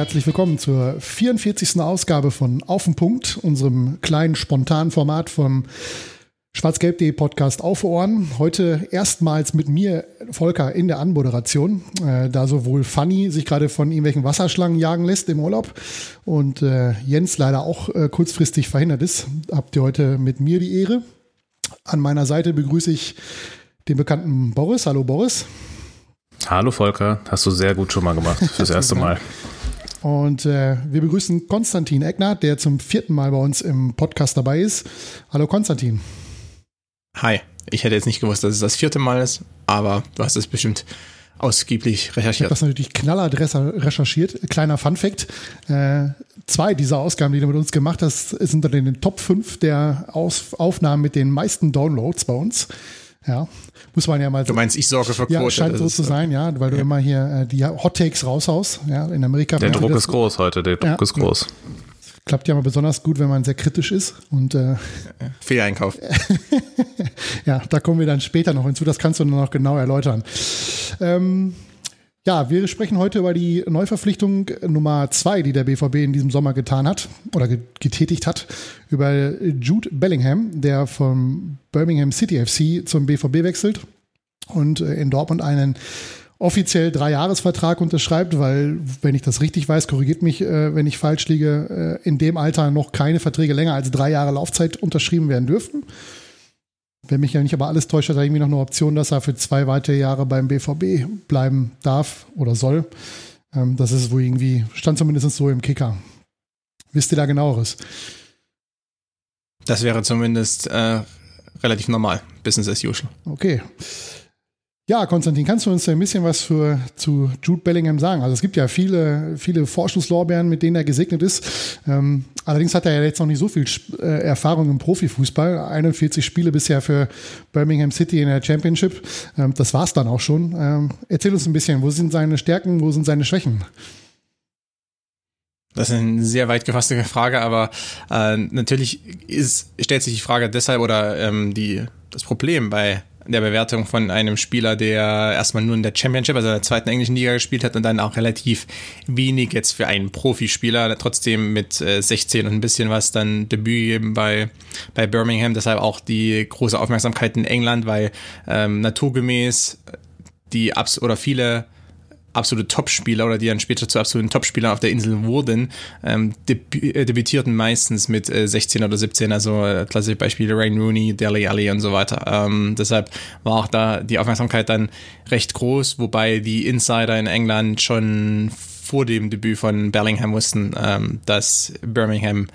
Herzlich willkommen zur 44. Ausgabe von Auf den Punkt, unserem kleinen spontanen Format vom Schwarz-Gelb.de Podcast auf Ohren. Heute erstmals mit mir, Volker, in der Anmoderation, äh, da sowohl Fanny sich gerade von irgendwelchen Wasserschlangen jagen lässt im Urlaub und äh, Jens leider auch äh, kurzfristig verhindert ist, habt ihr heute mit mir die Ehre. An meiner Seite begrüße ich den bekannten Boris. Hallo Boris. Hallo Volker, hast du sehr gut schon mal gemacht fürs erste Mal. Und äh, wir begrüßen Konstantin Eckner, der zum vierten Mal bei uns im Podcast dabei ist. Hallo Konstantin. Hi, ich hätte jetzt nicht gewusst, dass es das vierte Mal ist, aber du hast es bestimmt ausgiebig recherchiert. Ich habe das natürlich knallhart recherchiert. Kleiner Fun Fact. Äh, zwei dieser Ausgaben, die du mit uns gemacht hast, sind unter den Top 5 der Aus Aufnahmen mit den meisten Downloads bei uns. Ja, muss man ja mal. Du meinst, ich sorge für Quote. Ja, scheint so zu sein, ja, weil du immer hier äh, die Hot Takes raushaust. Ja, in Amerika. Der Druck ist groß heute, der Druck ja, ist groß. Klappt ja mal besonders gut, wenn man sehr kritisch ist und äh, Fehleinkauf. ja, da kommen wir dann später noch hinzu. Das kannst du nur noch genau erläutern. Ähm, ja, wir sprechen heute über die Neuverpflichtung Nummer zwei, die der BVB in diesem Sommer getan hat oder getätigt hat, über Jude Bellingham, der vom Birmingham City FC zum BVB wechselt und äh, in Dortmund einen offiziell Dreijahresvertrag unterschreibt, weil, wenn ich das richtig weiß, korrigiert mich, äh, wenn ich falsch liege, äh, in dem Alter noch keine Verträge länger als drei Jahre Laufzeit unterschrieben werden dürfen. Wenn mich ja nicht aber alles täuscht, hat er irgendwie noch eine Option, dass er für zwei weitere Jahre beim BVB bleiben darf oder soll. Ähm, das ist wohl irgendwie, stand zumindest so im Kicker. Wisst ihr da genaueres? Das wäre zumindest äh, relativ normal. Business as usual. Okay. Ja, Konstantin, kannst du uns ein bisschen was für, zu Jude Bellingham sagen? Also es gibt ja viele, viele Vorschusslorbeeren, mit denen er gesegnet ist. Ähm, allerdings hat er ja jetzt noch nicht so viel äh, Erfahrung im Profifußball. 41 Spiele bisher für Birmingham City in der Championship. Ähm, das war's dann auch schon. Ähm, erzähl uns ein bisschen, wo sind seine Stärken, wo sind seine Schwächen? Das ist eine sehr weit gefasste Frage, aber äh, natürlich ist, stellt sich die Frage deshalb oder ähm, die, das Problem bei der Bewertung von einem Spieler, der erstmal nur in der Championship, also der zweiten englischen Liga gespielt hat und dann auch relativ wenig jetzt für einen Profispieler, trotzdem mit 16 äh, und ein bisschen was dann Debüt geben bei, bei Birmingham, deshalb auch die große Aufmerksamkeit in England, weil ähm, naturgemäß die Abs oder viele absolute Topspieler oder die dann später zu absoluten Topspielern auf der Insel wurden, ähm, debü äh, debütierten meistens mit äh, 16 oder 17, also äh, klassische Beispiele Rain Rooney, Deli Ali und so weiter. Ähm, deshalb war auch da die Aufmerksamkeit dann recht groß, wobei die Insider in England schon vor dem Debüt von Bellingham wussten, ähm, dass Birmingham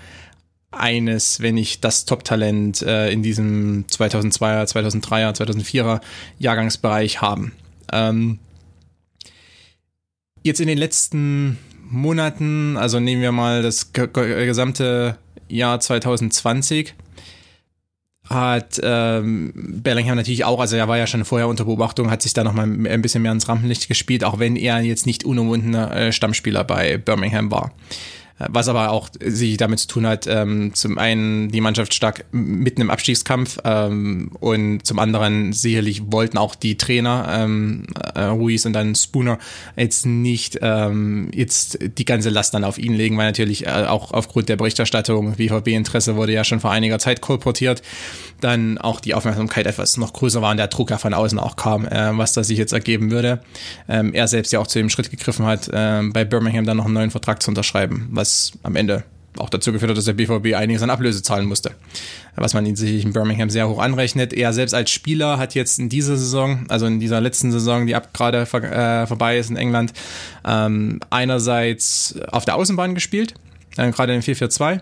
eines, wenn nicht das Top-Talent äh, in diesem 2002er, 2003er, 2004er Jahrgangsbereich haben. Ähm, jetzt in den letzten Monaten, also nehmen wir mal das gesamte Jahr 2020, hat ähm, Bellingham natürlich auch, also er war ja schon vorher unter Beobachtung, hat sich da nochmal ein bisschen mehr ins Rampenlicht gespielt, auch wenn er jetzt nicht unumwundener äh, Stammspieler bei Birmingham war. Was aber auch sich damit zu tun hat, ähm, zum einen die Mannschaft stark mitten im Abstiegskampf ähm, und zum anderen sicherlich wollten auch die Trainer, ähm, äh, Ruiz und dann Spooner, jetzt nicht ähm, jetzt die ganze Last dann auf ihn legen, weil natürlich äh, auch aufgrund der Berichterstattung, BVB-Interesse wurde ja schon vor einiger Zeit kolportiert, dann auch die Aufmerksamkeit etwas noch größer war und der Druck ja von außen auch kam, äh, was da sich jetzt ergeben würde. Ähm, er selbst ja auch zu dem Schritt gegriffen hat, äh, bei Birmingham dann noch einen neuen Vertrag zu unterschreiben, was was am Ende auch dazu geführt hat, dass der BVB einiges an Ablöse zahlen musste. Was man ihn sicherlich in Birmingham sehr hoch anrechnet. Er selbst als Spieler hat jetzt in dieser Saison, also in dieser letzten Saison, die ab gerade äh, vorbei ist in England, ähm, einerseits auf der Außenbahn gespielt, äh, gerade in 4-4-2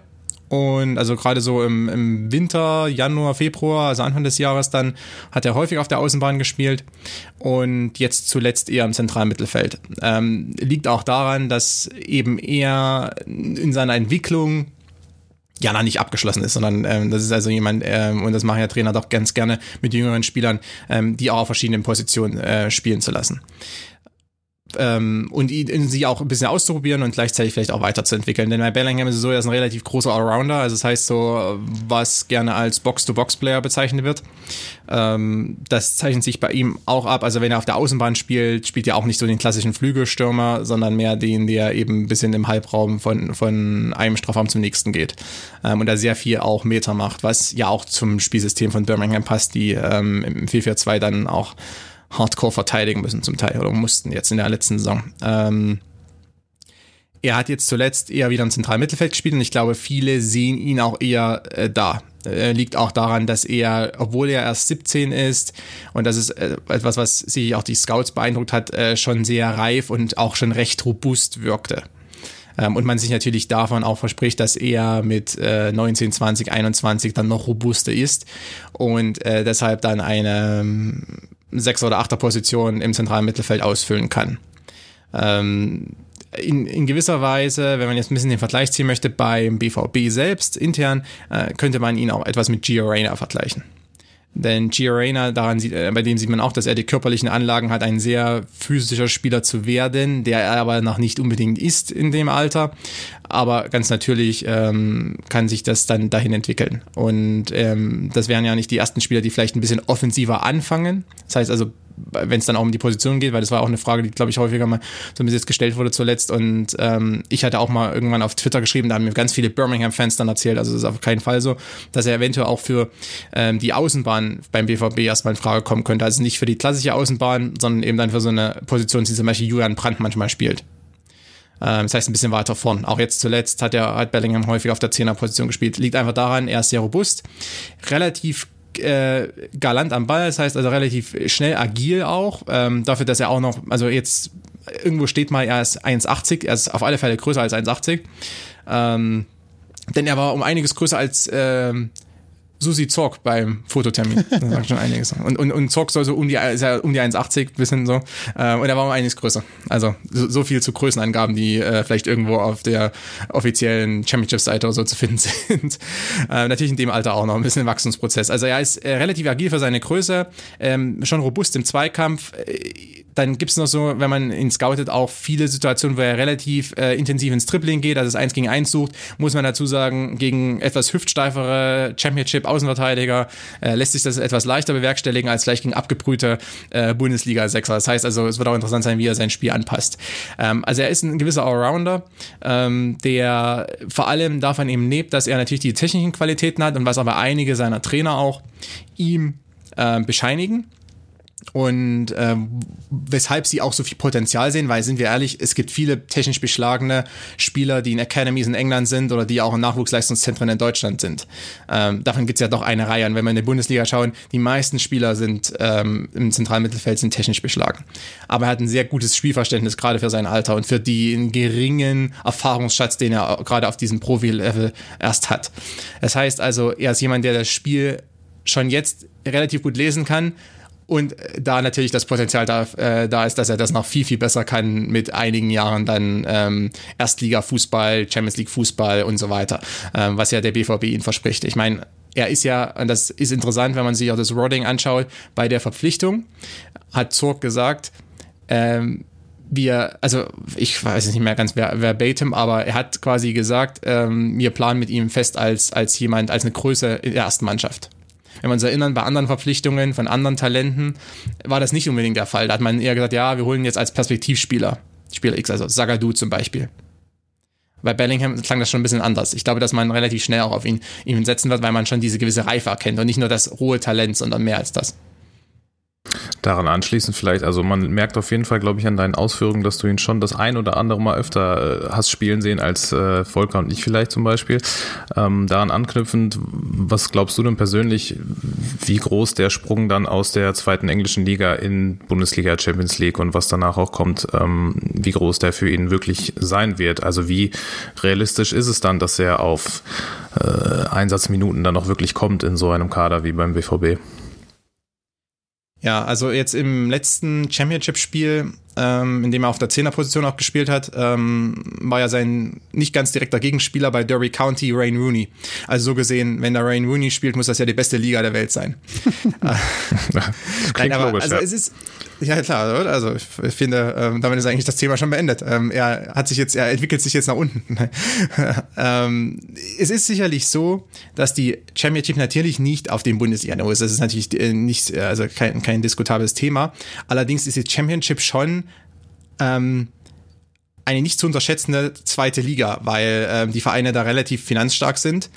Und also gerade so im, im Winter, Januar, Februar, also Anfang des Jahres dann, hat er häufig auf der Außenbahn gespielt und jetzt zuletzt eher im zentralen Mittelfeld. Ähm, liegt auch daran, dass eben er in seiner Entwicklung ja noch nicht abgeschlossen ist, sondern ähm, das ist also jemand, ähm, und das machen ja Trainer doch ganz gerne mit jüngeren Spielern, ähm, die auch auf verschiedenen Positionen äh, spielen zu lassen ähm, und ihn, sie auch ein bisschen auszuprobieren und gleichzeitig vielleicht auch weiterzuentwickeln. Denn bei Bellingham ist es so, er ist ein relativ großer Allrounder, also das heißt so, was gerne als Box-to-Box-Player bezeichnet wird. Ähm, das zeichnet sich bei ihm auch ab. Also wenn er auf der Außenbahn spielt, spielt er auch nicht so den klassischen Flügelstürmer, sondern mehr den, der eben ein bisschen im Halbraum von, von einem Strafraum zum nächsten geht. Ähm, und da sehr viel auch Meter macht, was ja auch zum Spielsystem von Birmingham passt, die ähm, im 4-4-2 dann auch hardcore verteidigen müssen zum Teil oder mussten jetzt in der letzten Saison. Ähm, er hat jetzt zuletzt eher wieder im zentralen Mittelfeld gespielt und ich glaube, viele sehen ihn auch eher äh, da. Äh, liegt auch daran, dass er, obwohl er erst 17 ist, und das ist äh, etwas, was sich auch die Scouts beeindruckt hat, äh, schon sehr reif und auch schon recht robust wirkte. Ähm, und man sich natürlich davon auch verspricht, dass er mit äh, 19, 20, 21 dann noch robuster ist und äh, deshalb dann eine Sechser- oder Achter-Position im zentralen Mittelfeld ausfüllen kann. Ähm, in, in gewisser Weise, wenn man jetzt ein bisschen den Vergleich ziehen möchte, beim BVB selbst intern, äh, könnte man ihn auch etwas mit Gio Reyna vergleichen. Denn Gio Reyna, daran sieht, äh, bei dem sieht man auch, dass er die körperlichen Anlagen hat, ein sehr physischer Spieler zu werden, der er aber noch nicht unbedingt ist in dem Alter. Aber ganz natürlich ähm, kann sich das dann dahin entwickeln. Und ähm, das wären ja nicht die ersten Spieler, die vielleicht ein bisschen offensiver anfangen. Das heißt also, wenn es dann auch um die Position geht, weil das war auch eine Frage, die, glaube ich, häufiger mal so ein bisschen gestellt wurde zuletzt. Und ähm, ich hatte auch mal irgendwann auf Twitter geschrieben, da haben mir ganz viele Birmingham-Fans dann erzählt, also das ist auf keinen Fall so, dass er eventuell auch für ähm, die Außenbahn beim BVB erstmal in Frage kommen könnte. Also nicht für die klassische Außenbahn, sondern eben dann für so eine Position, die zum Beispiel Julian Brandt manchmal spielt. Ähm, das heißt, ein bisschen weiter vorn. Auch jetzt zuletzt hat er hat Bellingham häufig auf der 10er-Position gespielt. Liegt einfach daran, er ist sehr robust, relativ äh, galant am Ball, das heißt also relativ schnell agil auch. Ähm, dafür, dass er auch noch, also jetzt irgendwo steht mal, er ist 1,80, er ist auf alle Fälle größer als 1,80. Ähm, denn er war um einiges größer als ähm, Susi Zorg beim Fototermin. Das sagt schon einiges. Und, und, und Zorg soll so um die, ist ja um die 1,80 bisschen so. Äh, und er war um einiges größer. Also so, so viel zu Größenangaben, die äh, vielleicht irgendwo auf der offiziellen Championship-Seite oder so zu finden sind. Äh, natürlich in dem Alter auch noch ein bisschen Wachstumsprozess. Also er ist äh, relativ agil für seine Größe, ähm, schon robust im Zweikampf. Äh, dann gibt es noch so, wenn man ihn scoutet, auch viele Situationen, wo er relativ äh, intensiv ins Tripling geht, also das 1 gegen 1 sucht, muss man dazu sagen, gegen etwas hüftsteifere Championship-Außenverteidiger äh, lässt sich das etwas leichter bewerkstelligen als vielleicht gegen abgebrühte äh, Bundesliga-Sechser. Das heißt also, es wird auch interessant sein, wie er sein Spiel anpasst. Ähm, also er ist ein gewisser Allrounder, ähm, der vor allem davon eben lebt, dass er natürlich die technischen Qualitäten hat und was aber einige seiner Trainer auch ihm äh, bescheinigen und ähm, weshalb sie auch so viel Potenzial sehen, weil sind wir ehrlich, es gibt viele technisch beschlagene Spieler, die in Academies in England sind oder die auch in Nachwuchsleistungszentren in Deutschland sind. Ähm, davon gibt es ja doch eine Reihe. Und wenn wir in die Bundesliga schauen, die meisten Spieler sind ähm, im zentralen Mittelfeld sind technisch beschlagen. Aber er hat ein sehr gutes Spielverständnis, gerade für sein Alter und für den geringen Erfahrungsschatz, den er gerade auf diesem Profi-Level erst hat. Das heißt also, er ist jemand, der das Spiel schon jetzt relativ gut lesen kann und da natürlich das Potenzial da, äh, da ist, dass er das noch viel, viel besser kann mit einigen Jahren dann ähm, Erstliga-Fußball, Champions League-Fußball und so weiter, ähm, was ja der BVB ihn verspricht. Ich meine, er ist ja, und das ist interessant, wenn man sich auch das Rodding anschaut, bei der Verpflichtung hat Zorg gesagt, ähm, wir, also ich weiß nicht mehr ganz verbatim, aber er hat quasi gesagt, ähm, wir planen mit ihm fest als, als jemand, als eine Größe in der ersten Mannschaft wenn wir uns erinnern, bei anderen Verpflichtungen von anderen Talenten war das nicht unbedingt der Fall. Da hat man eher gesagt, ja, wir holen jetzt als Perspektivspieler, Spieler X, also Sagadu zum Beispiel. Bei Bellingham klang das schon ein bisschen anders. Ich glaube, dass man relativ schnell auch auf ihn, ihn setzen wird, weil man schon diese gewisse Reife erkennt und nicht nur das rohe Talent, sondern mehr als das. Daran anschließend vielleicht, also man merkt auf jeden Fall, glaube ich, an deinen Ausführungen, dass du ihn schon das ein oder andere Mal öfter äh, hast spielen sehen als äh, Volker und ich vielleicht zum Beispiel. Ähm, daran anknüpfend, was glaubst du denn persönlich, wie groß der Sprung dann aus der zweiten englischen Liga in Bundesliga Champions League und was danach auch kommt, ähm, wie groß der für ihn wirklich sein wird? Also wie realistisch ist es dann, dass er auf äh, Einsatzminuten dann auch wirklich kommt in so einem Kader wie beim BVB? Ja, also jetzt im letzten Championship-Spiel, ähm, in dem er auf der Zehnerposition auch gespielt hat, ähm, war ja sein nicht ganz direkter Gegenspieler bei Derby County, Rain Rooney. Also so gesehen, wenn da Rain Rooney spielt, muss das ja die beste Liga der Welt sein. Nein, aber logisch, also ja. es ist ja, klar? Also ich finde, ähm, damit ist eigentlich das Thema schon beendet. Ähm, er hat sich jetzt, er entwickelt sich jetzt nach unten. ähm, es ist sicherlich so, dass die Championship natürlich nicht auf dem Bundesliga-Niveau ist. Das ist natürlich äh, nicht, also kein, kein diskutables Thema. Allerdings ist die Championship schon ähm, eine nicht zu unterschätzende zweite Liga, weil ähm, die Vereine da relativ finanzstark sind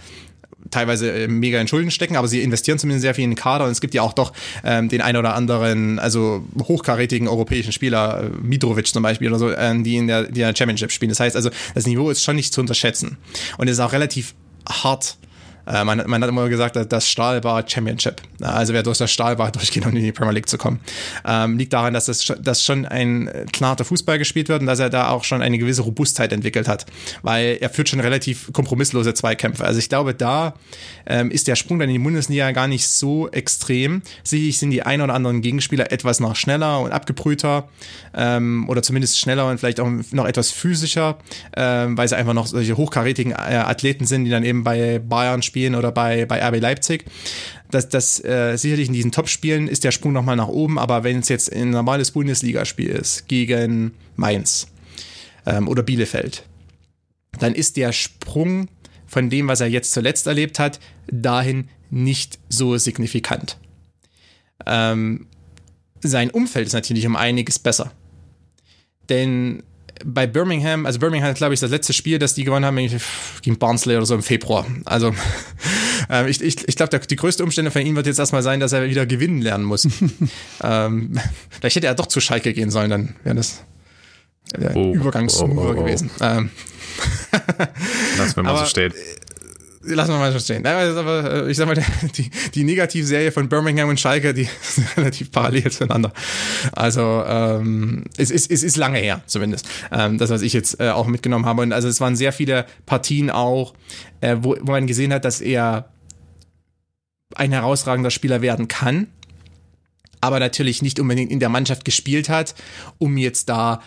teilweise äh, mega in Schulden stecken, aber sie investieren zumindest sehr viel in den Kader und es gibt ja auch doch ähm, den ein oder anderen, also hochkarätigen europäischen Spieler, äh, Mitrovic zum Beispiel oder so, äh, die, in der, die in der Championship spielen. Das heißt also, das Niveau ist schon nicht zu unterschätzen und es ist auch relativ hart äh, man, man, hat immer gesagt, das Stahlbad Championship. Also wer durch das Stahlbad durchgeht, um in die Premier League zu kommen. Ähm, liegt daran, dass das dass schon ein knarter Fußball gespielt wird und dass er da auch schon eine gewisse Robustheit entwickelt hat. Weil er führt schon relativ kompromisslose Zweikämpfe. Also ich glaube, da ähm, ist der Sprung dann in die Bundesliga gar nicht so extrem. Sicherlich sind die ein oder anderen Gegenspieler etwas noch schneller und abgebrühter ähm, oder zumindest schneller und vielleicht auch noch etwas physischer, ähm, weil sie einfach noch solche hochkarätigen äh, Athleten sind, die dann eben bei Bayern spielen spielen oder bei, bei RB Leipzig. Das, das äh, sicherlich in diesen Top-Spielen ist der Sprung nochmal nach oben, aber wenn es jetzt ein normales Bundesligaspiel ist gegen Mainz ähm, oder Bielefeld, dann ist der Sprung von dem, was er jetzt zuletzt erlebt hat, dahin nicht so signifikant. Ähm, sein Umfeld ist natürlich um einiges besser. Denn bei Birmingham, also Birmingham glaube ich, das letzte Spiel, das die gewonnen haben, gegen Barnsley oder so im Februar. Also äh, ich, ich, ich glaube, die größte Umstände von ihm wird jetzt erstmal sein, dass er wieder gewinnen lernen muss. ähm, vielleicht hätte er doch zu Schalke gehen sollen, dann wäre das der oh, Übergang oh, oh, oh, gewesen. Ähm. Lass, wenn man so steht lassen wir mal so stehen. Äh, ich sag mal, die, die Negativserie von Birmingham und Schalke, die sind relativ parallel zueinander. Also ähm, es, es, es ist lange her, zumindest. Ähm, das, was ich jetzt äh, auch mitgenommen habe. Und also es waren sehr viele Partien auch, äh, wo, wo man gesehen hat, dass er ein herausragender Spieler werden kann, aber natürlich nicht unbedingt in der Mannschaft gespielt hat, um jetzt da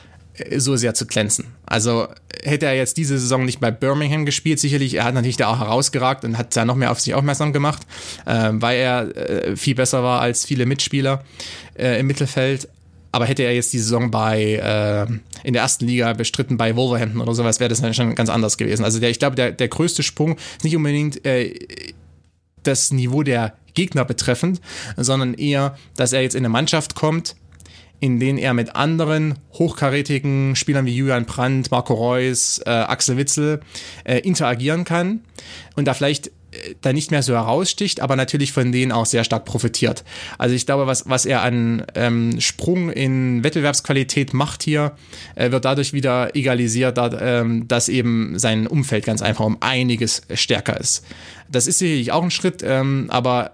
so sehr zu glänzen. Also hätte er jetzt diese Saison nicht bei Birmingham gespielt, sicherlich, er hat natürlich da auch herausgeragt und hat da noch mehr auf sich aufmerksam gemacht, äh, weil er äh, viel besser war als viele Mitspieler äh, im Mittelfeld. Aber hätte er jetzt die Saison bei äh, in der ersten Liga bestritten bei Wolverhampton oder sowas, wäre das dann schon ganz anders gewesen. Also der, ich glaube, der, der größte Sprung ist nicht unbedingt äh, das Niveau der Gegner betreffend, sondern eher, dass er jetzt in eine Mannschaft kommt, in denen er mit anderen hochkarätigen Spielern wie Julian Brandt, Marco Reus, äh, Axel Witzel äh, interagieren kann und da vielleicht äh, da nicht mehr so heraussticht, aber natürlich von denen auch sehr stark profitiert. Also ich glaube, was, was er an ähm, Sprung in Wettbewerbsqualität macht hier, äh, wird dadurch wieder egalisiert, da, ähm, dass eben sein Umfeld ganz einfach um einiges stärker ist. Das ist sicherlich auch ein Schritt, ähm, aber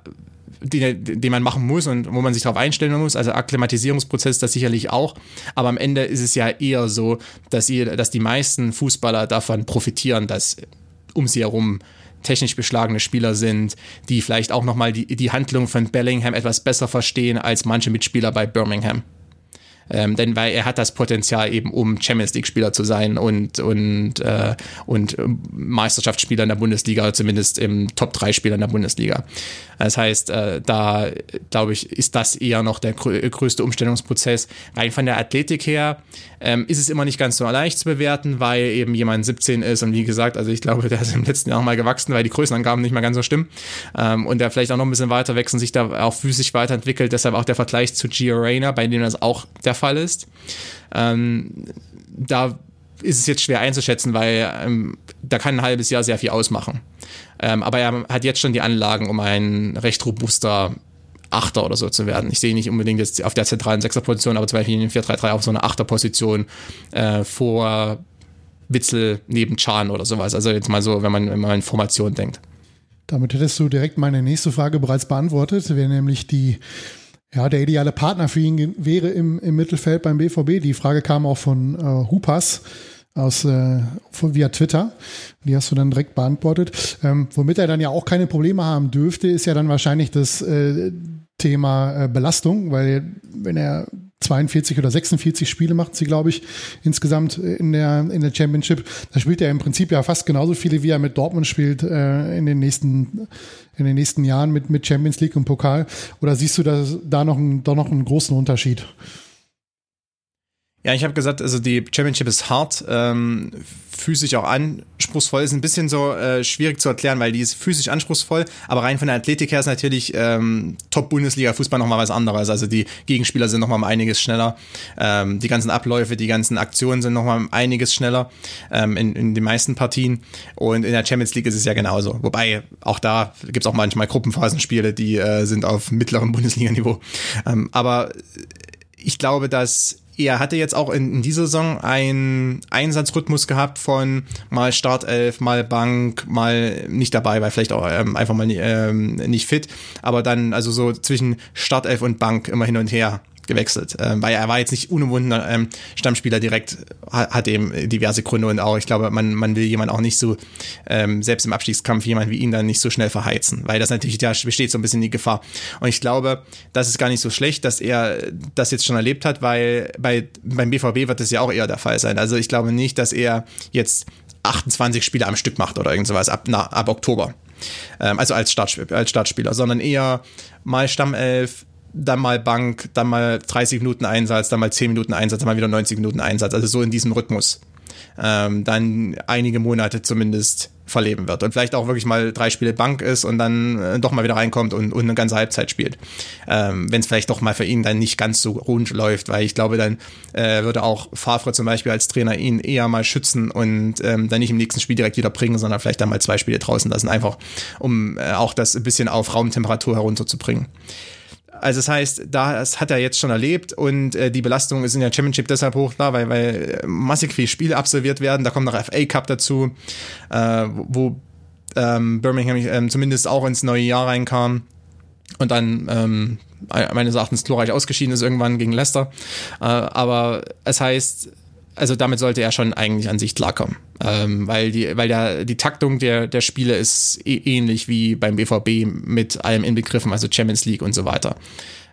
den, den man machen muss und wo man sich darauf einstellen muss. Also Akklimatisierungsprozess das sicherlich auch. Aber am Ende ist es ja eher so, dass, ihr, dass die meisten Fußballer davon profitieren, dass um sie herum technisch beschlagene Spieler sind, die vielleicht auch nochmal die, die Handlung von Bellingham etwas besser verstehen als manche Mitspieler bei Birmingham. Ähm, denn weil er hat das Potenzial eben, um Champions League-Spieler zu sein und, und, äh, und Meisterschaftsspieler in der Bundesliga, zumindest im Top-3-Spieler in der Bundesliga. Das heißt, äh, da glaube ich, ist das eher noch der größte Umstellungsprozess. Rein von der Athletik her ähm, ist es immer nicht ganz so leicht zu bewerten, weil eben jemand 17 ist und wie gesagt, also ich glaube, der ist im letzten Jahr mal gewachsen, weil die Größenangaben nicht mehr ganz so stimmen ähm, und der vielleicht auch noch ein bisschen weiter wächst und sich da auch physisch weiterentwickelt. Deshalb auch der Vergleich zu Gio Reyna, bei dem das auch der Fall ist. Ähm, da ist es jetzt schwer einzuschätzen, weil ähm, da kann ein halbes Jahr sehr viel ausmachen. Ähm, aber er hat jetzt schon die Anlagen, um ein recht robuster Achter oder so zu werden. Ich sehe nicht unbedingt jetzt auf der zentralen Sechser-Position, aber zum Beispiel in 4-3-3 auf so einer Achter-Position äh, vor Witzel neben Chan oder sowas. Also jetzt mal so, wenn man, wenn man in Formation denkt. Damit hättest du direkt meine nächste Frage bereits beantwortet, wäre nämlich die, ja, der ideale Partner für ihn wäre im, im Mittelfeld beim BVB. Die Frage kam auch von äh, Hupas aus äh, via Twitter. Die hast du dann direkt beantwortet. Ähm, womit er dann ja auch keine Probleme haben dürfte, ist ja dann wahrscheinlich das äh, Thema äh, Belastung, weil wenn er 42 oder 46 Spiele macht sie, glaube ich, insgesamt in der, in der Championship. Da spielt er im Prinzip ja fast genauso viele, wie er mit Dortmund spielt äh, in den nächsten in den nächsten Jahren mit, mit Champions League und Pokal. Oder siehst du da, da noch, einen, da noch einen großen Unterschied? Ja, ich habe gesagt, also die Championship ist hart, ähm, physisch auch anspruchsvoll. Ist ein bisschen so äh, schwierig zu erklären, weil die ist physisch anspruchsvoll, aber rein von der Athletik her ist natürlich ähm, Top-Bundesliga-Fußball nochmal was anderes. Also die Gegenspieler sind nochmal um einiges schneller. Ähm, die ganzen Abläufe, die ganzen Aktionen sind nochmal um einiges schneller ähm, in, in den meisten Partien. Und in der Champions League ist es ja genauso. Wobei auch da gibt's auch manchmal Gruppenphasenspiele, die äh, sind auf mittlerem Bundesliga-Niveau. Ähm, aber ich glaube, dass er hatte jetzt auch in, in dieser Saison einen Einsatzrhythmus gehabt von mal Startelf, mal Bank, mal nicht dabei, weil vielleicht auch ähm, einfach mal ähm, nicht fit, aber dann also so zwischen Startelf und Bank immer hin und her gewechselt, äh, weil er war jetzt nicht unumwundener ähm, Stammspieler direkt, hat, hat eben diverse Gründe und auch, ich glaube, man, man will jemand auch nicht so, ähm, selbst im Abstiegskampf, jemand wie ihn dann nicht so schnell verheizen, weil das natürlich, da besteht so ein bisschen die Gefahr. Und ich glaube, das ist gar nicht so schlecht, dass er das jetzt schon erlebt hat, weil bei, beim BVB wird das ja auch eher der Fall sein. Also ich glaube nicht, dass er jetzt 28 Spiele am Stück macht oder irgend sowas ab, ab Oktober. Ähm, also als, Start, als Startspieler, sondern eher mal Stammelf, dann mal Bank, dann mal 30 Minuten Einsatz, dann mal 10 Minuten Einsatz, dann mal wieder 90 Minuten Einsatz. Also so in diesem Rhythmus. Ähm, dann einige Monate zumindest verleben wird und vielleicht auch wirklich mal drei Spiele Bank ist und dann äh, doch mal wieder reinkommt und, und eine ganze Halbzeit spielt. Ähm, Wenn es vielleicht doch mal für ihn dann nicht ganz so rund läuft, weil ich glaube, dann äh, würde auch Favre zum Beispiel als Trainer ihn eher mal schützen und ähm, dann nicht im nächsten Spiel direkt wieder bringen, sondern vielleicht dann mal zwei Spiele draußen lassen, einfach um äh, auch das ein bisschen auf Raumtemperatur herunterzubringen. Also das heißt, das hat er jetzt schon erlebt und äh, die Belastung ist in der Championship deshalb hoch da, weil, weil massig viele Spiele absolviert werden. Da kommt noch FA Cup dazu, äh, wo ähm, Birmingham ähm, zumindest auch ins neue Jahr reinkam und dann ähm, meines Erachtens glorreich ausgeschieden ist irgendwann gegen Leicester. Äh, aber es heißt, also damit sollte er schon eigentlich an sich klarkommen. Ähm, weil die, weil der, die Taktung der, der Spiele ist eh, ähnlich wie beim BVB mit allem inbegriffen, also Champions League und so weiter.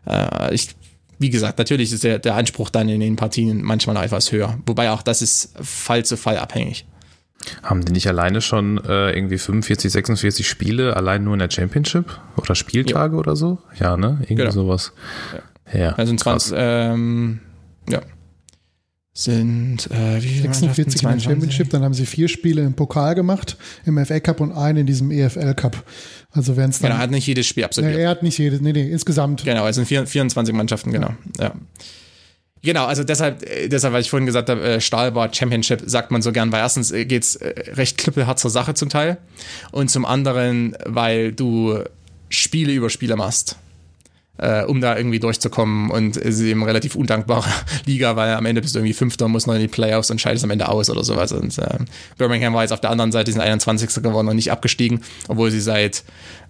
Äh, ich, wie gesagt, natürlich ist der, der Anspruch dann in den Partien manchmal noch etwas höher. Wobei auch das ist Fall zu Fall abhängig. Haben die nicht alleine schon äh, irgendwie 45, 46 Spiele allein nur in der Championship? Oder Spieltage ja. oder so? Ja, ne? Irgendwie genau. sowas. Ja. ja also 20, ähm, ja sind äh, wie 46 in der Championship, dann haben sie vier Spiele im Pokal gemacht, im FA Cup und einen in diesem EFL Cup. Also wenn es dann. Genau, er hat nicht jedes Spiel absolviert. Nee, er hat nicht jedes, nee, nee, insgesamt. Genau, es sind 24 Mannschaften, genau. Ja. ja. Genau, also deshalb, äh, deshalb, was ich vorhin gesagt habe, äh, Stahlbad Championship sagt man so gern, weil erstens äh, geht's recht klippelhart zur Sache zum Teil und zum anderen, weil du Spiele über Spiele machst äh, um da irgendwie durchzukommen. Und es ist eben relativ undankbare Liga, weil am Ende bist du irgendwie Fünfter, musst noch in die Playoffs und scheidest am Ende aus oder sowas. Und äh, Birmingham war jetzt auf der anderen Seite, die sind 21. geworden und nicht abgestiegen, obwohl sie seit,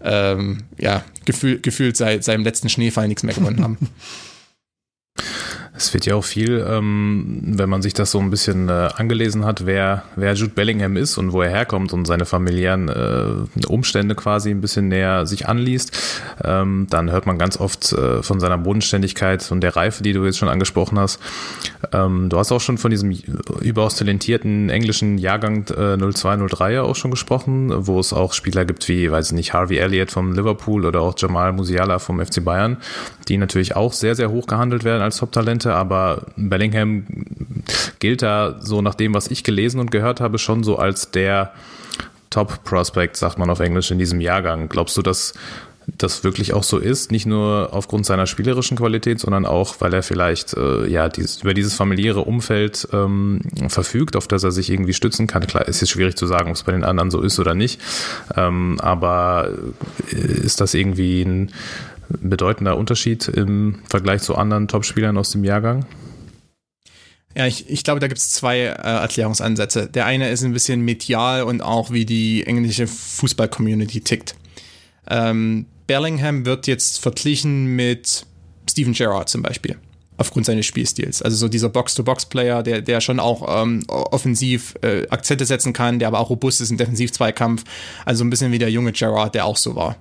ähm, ja, gefühl, gefühlt seit seinem letzten Schneefall nichts mehr gewonnen haben. Es wird ja auch viel, ähm, wenn man sich das so ein bisschen äh, angelesen hat, wer, wer Jude Bellingham ist und wo er herkommt und seine familiären äh, Umstände quasi ein bisschen näher sich anliest, ähm, dann hört man ganz oft äh, von seiner Bodenständigkeit und der Reife, die du jetzt schon angesprochen hast. Ähm, du hast auch schon von diesem überaus talentierten englischen Jahrgang äh, 0203 ja auch schon gesprochen, wo es auch Spieler gibt wie, weiß ich nicht, Harvey Elliott vom Liverpool oder auch Jamal Musiala vom FC Bayern, die natürlich auch sehr, sehr hoch gehandelt werden als Top-Talente Talente, aber Bellingham gilt da so nach dem, was ich gelesen und gehört habe, schon so als der Top Prospect, sagt man auf Englisch, in diesem Jahrgang. Glaubst du, dass das wirklich auch so ist, nicht nur aufgrund seiner spielerischen Qualität, sondern auch, weil er vielleicht äh, ja dieses, über dieses familiäre Umfeld ähm, verfügt, auf das er sich irgendwie stützen kann. Klar, ist jetzt schwierig zu sagen, ob es bei den anderen so ist oder nicht, ähm, aber äh, ist das irgendwie ein bedeutender Unterschied im Vergleich zu anderen Topspielern aus dem Jahrgang? Ja, ich, ich glaube, da gibt es zwei äh, Erklärungsansätze. Der eine ist ein bisschen medial und auch wie die englische Fußball-Community tickt. Ähm, Bellingham wird jetzt verglichen mit Steven Gerrard zum Beispiel aufgrund seines Spielstils. Also so dieser Box-to-Box-Player, der, der schon auch ähm, offensiv äh, Akzente setzen kann, der aber auch robust ist im Defensiv-Zweikampf. Also ein bisschen wie der junge Gerrard, der auch so war.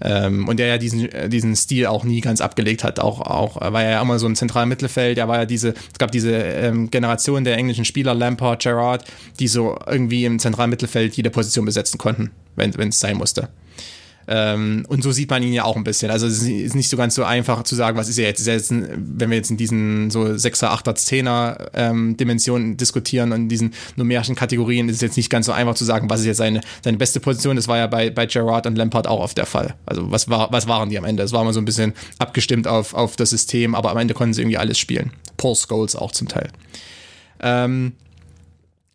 Ähm, und der ja diesen, äh, diesen Stil auch nie ganz abgelegt hat. Auch, auch war er ja immer so im zentralen Mittelfeld. Er war ja diese, es gab diese ähm, Generation der englischen Spieler, Lampard, Gerrard, die so irgendwie im zentralen Mittelfeld jede Position besetzen konnten, wenn es sein musste. Ähm, und so sieht man ihn ja auch ein bisschen. Also es ist nicht so ganz so einfach zu sagen, was ist er jetzt. Ist er jetzt wenn wir jetzt in diesen so 6er, 8er, 10er ähm, Dimensionen diskutieren und in diesen numerischen Kategorien, ist es jetzt nicht ganz so einfach zu sagen, was ist jetzt seine, seine beste Position. Das war ja bei, bei Gerard und Lampard auch oft der Fall. Also was, war, was waren die am Ende? Es war immer so ein bisschen abgestimmt auf, auf das System, aber am Ende konnten sie irgendwie alles spielen. Paul Scholes auch zum Teil. Ähm,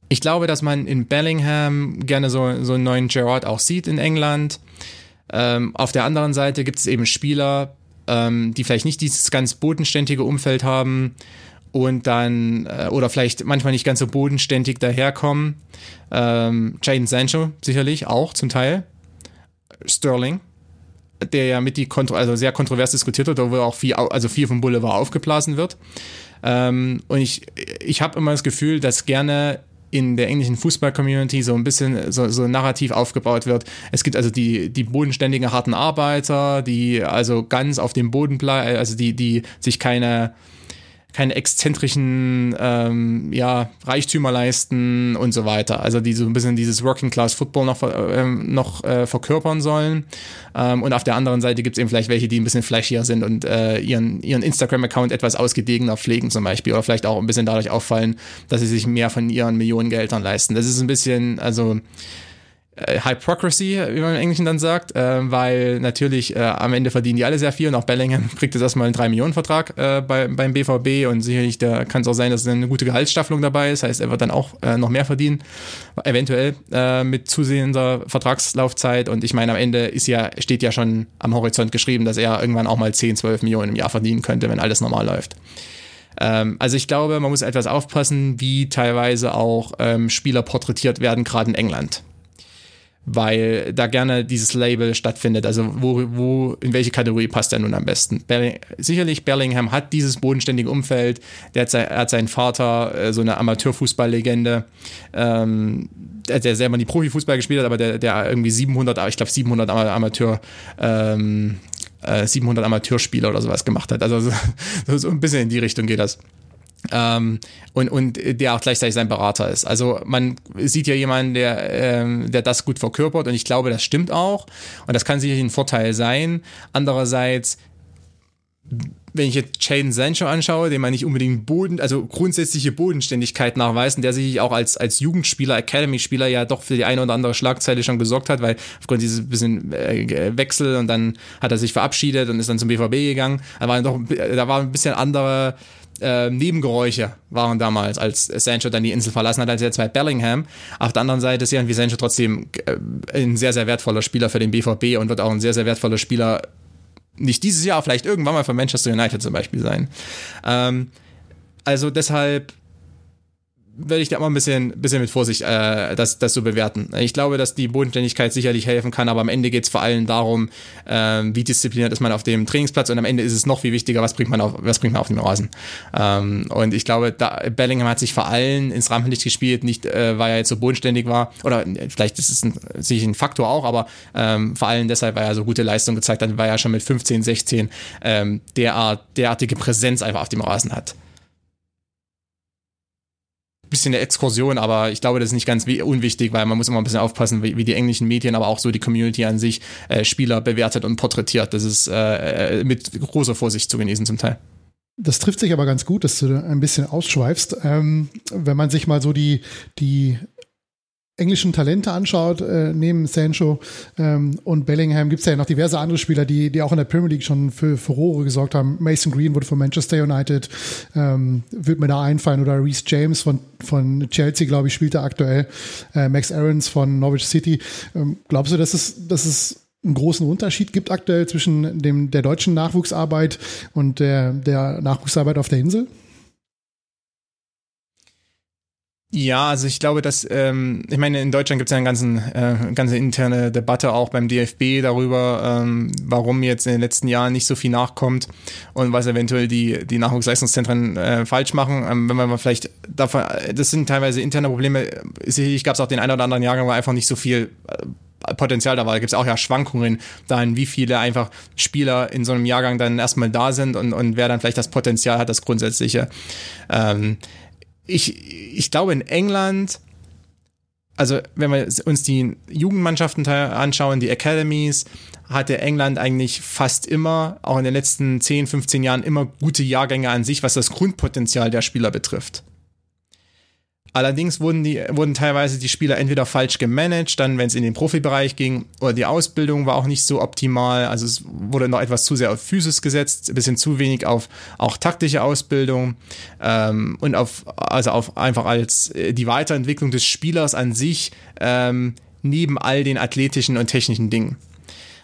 ich glaube, dass man in Bellingham gerne so, so einen neuen Gerard auch sieht in England. Ähm, auf der anderen Seite gibt es eben Spieler, ähm, die vielleicht nicht dieses ganz bodenständige Umfeld haben und dann äh, oder vielleicht manchmal nicht ganz so bodenständig daherkommen. Ähm, Jaden Sancho sicherlich auch zum Teil. Sterling, der ja mit die kontro also sehr kontrovers diskutiert wird, wo auch viel, also viel vom Boulevard aufgeblasen wird. Ähm, und ich, ich habe immer das Gefühl, dass gerne in der englischen Fußball-Community so ein bisschen so, so narrativ aufgebaut wird. Es gibt also die, die bodenständigen harten Arbeiter, die also ganz auf dem Boden bleiben, also die, die sich keine keine exzentrischen ähm, ja, Reichtümer leisten und so weiter. Also die so ein bisschen dieses Working Class Football noch, ähm, noch äh, verkörpern sollen. Ähm, und auf der anderen Seite gibt es eben vielleicht welche, die ein bisschen flashier sind und äh, ihren, ihren Instagram-Account etwas ausgedegener pflegen zum Beispiel. Oder vielleicht auch ein bisschen dadurch auffallen, dass sie sich mehr von ihren Millionen Geldern leisten. Das ist ein bisschen, also Hypocrisy, wie man im Englischen dann sagt, äh, weil natürlich äh, am Ende verdienen die alle sehr viel und auch Bellingham kriegt jetzt erstmal einen 3-Millionen-Vertrag äh, bei, beim BVB und sicherlich da kann es auch sein, dass eine gute Gehaltsstaffelung dabei ist, heißt, er wird dann auch äh, noch mehr verdienen, eventuell äh, mit zusehender Vertragslaufzeit. Und ich meine, am Ende ist ja, steht ja schon am Horizont geschrieben, dass er irgendwann auch mal 10, 12 Millionen im Jahr verdienen könnte, wenn alles normal läuft. Ähm, also ich glaube, man muss etwas aufpassen, wie teilweise auch ähm, Spieler porträtiert werden, gerade in England weil da gerne dieses Label stattfindet. Also wo, wo, in welche Kategorie passt er nun am besten? Belling, sicherlich Bellingham hat dieses bodenständige Umfeld. Der hat, er hat seinen Vater, äh, so eine Amateurfußballlegende, ähm, der, der selber nie Profifußball gespielt hat, aber der, der irgendwie 700, ich glaube 700 Amateur, ähm, 700 äh, Amateurspieler oder sowas gemacht hat. Also so, so ein bisschen in die Richtung geht das. Ähm, und, und der auch gleichzeitig sein Berater ist. Also man sieht ja jemanden, der, ähm, der das gut verkörpert und ich glaube, das stimmt auch und das kann sicherlich ein Vorteil sein. Andererseits wenn ich jetzt Jaden Sancho anschaue, dem man nicht unbedingt Boden, also grundsätzliche Bodenständigkeit nachweisen, der sich auch als, als Jugendspieler, Academy-Spieler ja doch für die eine oder andere Schlagzeile schon gesorgt hat, weil aufgrund dieses bisschen äh, Wechsel und dann hat er sich verabschiedet und ist dann zum BVB gegangen. Da war doch, da war ein bisschen andere äh, Nebengeräusche waren damals, als Sancho dann die Insel verlassen hat, als jetzt bei Bellingham. Auf der anderen Seite ist ja wie Sancho trotzdem äh, ein sehr, sehr wertvoller Spieler für den BVB und wird auch ein sehr, sehr wertvoller Spieler nicht dieses Jahr, vielleicht irgendwann mal für Manchester United zum Beispiel sein. Ähm, also deshalb würde ich da immer ein bisschen, bisschen mit Vorsicht äh, das, das so bewerten. Ich glaube, dass die Bodenständigkeit sicherlich helfen kann, aber am Ende geht es vor allem darum, ähm, wie diszipliniert ist man auf dem Trainingsplatz und am Ende ist es noch viel wichtiger, was bringt man auf, was bringt man auf dem Rasen. Ähm, und ich glaube, da, Bellingham hat sich vor allem ins Rampenlicht gespielt, nicht äh, weil er jetzt so bodenständig war, oder vielleicht ist es ein, sicher ein Faktor auch, aber ähm, vor allem deshalb, weil er so gute Leistung gezeigt hat, weil er schon mit 15, 16 ähm, derart, derartige Präsenz einfach auf dem Rasen hat bisschen eine Exkursion, aber ich glaube, das ist nicht ganz unwichtig, weil man muss immer ein bisschen aufpassen, wie, wie die englischen Medien, aber auch so die Community an sich äh, Spieler bewertet und porträtiert. Das ist äh, äh, mit großer Vorsicht zu genießen zum Teil. Das trifft sich aber ganz gut, dass du ein bisschen ausschweifst. Ähm, wenn man sich mal so die, die englischen Talente anschaut, äh, neben Sancho ähm, und Bellingham gibt es ja noch diverse andere Spieler, die, die auch in der Premier League schon für Furore gesorgt haben. Mason Green wurde von Manchester United, ähm, wird mir da einfallen, oder Reece James von, von Chelsea, glaube ich, spielt er aktuell, äh, Max Aarons von Norwich City. Ähm, glaubst du, dass es, dass es einen großen Unterschied gibt aktuell zwischen dem, der deutschen Nachwuchsarbeit und der, der Nachwuchsarbeit auf der Insel? Ja, also ich glaube, dass, ähm, ich meine, in Deutschland gibt es ja eine ganzen, äh, ganze interne Debatte auch beim DFB darüber, ähm, warum jetzt in den letzten Jahren nicht so viel nachkommt und was eventuell die, die Nachwuchsleistungszentren äh, falsch machen. Ähm, wenn man vielleicht davon, das sind teilweise interne Probleme. Sicherlich gab es auch den einen oder anderen Jahrgang, wo einfach nicht so viel äh, Potenzial da war. Da gibt es auch ja Schwankungen dahin, wie viele einfach Spieler in so einem Jahrgang dann erstmal da sind und, und wer dann vielleicht das Potenzial hat, das grundsätzliche. Ähm, ich, ich glaube in England, also wenn wir uns die Jugendmannschaften anschauen, die Academies, hatte England eigentlich fast immer, auch in den letzten 10, 15 Jahren, immer gute Jahrgänge an sich, was das Grundpotenzial der Spieler betrifft. Allerdings wurden, die, wurden teilweise die Spieler entweder falsch gemanagt, dann wenn es in den Profibereich ging, oder die Ausbildung war auch nicht so optimal. Also es wurde noch etwas zu sehr auf Physis gesetzt, ein bisschen zu wenig auf auch taktische Ausbildung ähm, und auf, also auf einfach als äh, die Weiterentwicklung des Spielers an sich ähm, neben all den athletischen und technischen Dingen.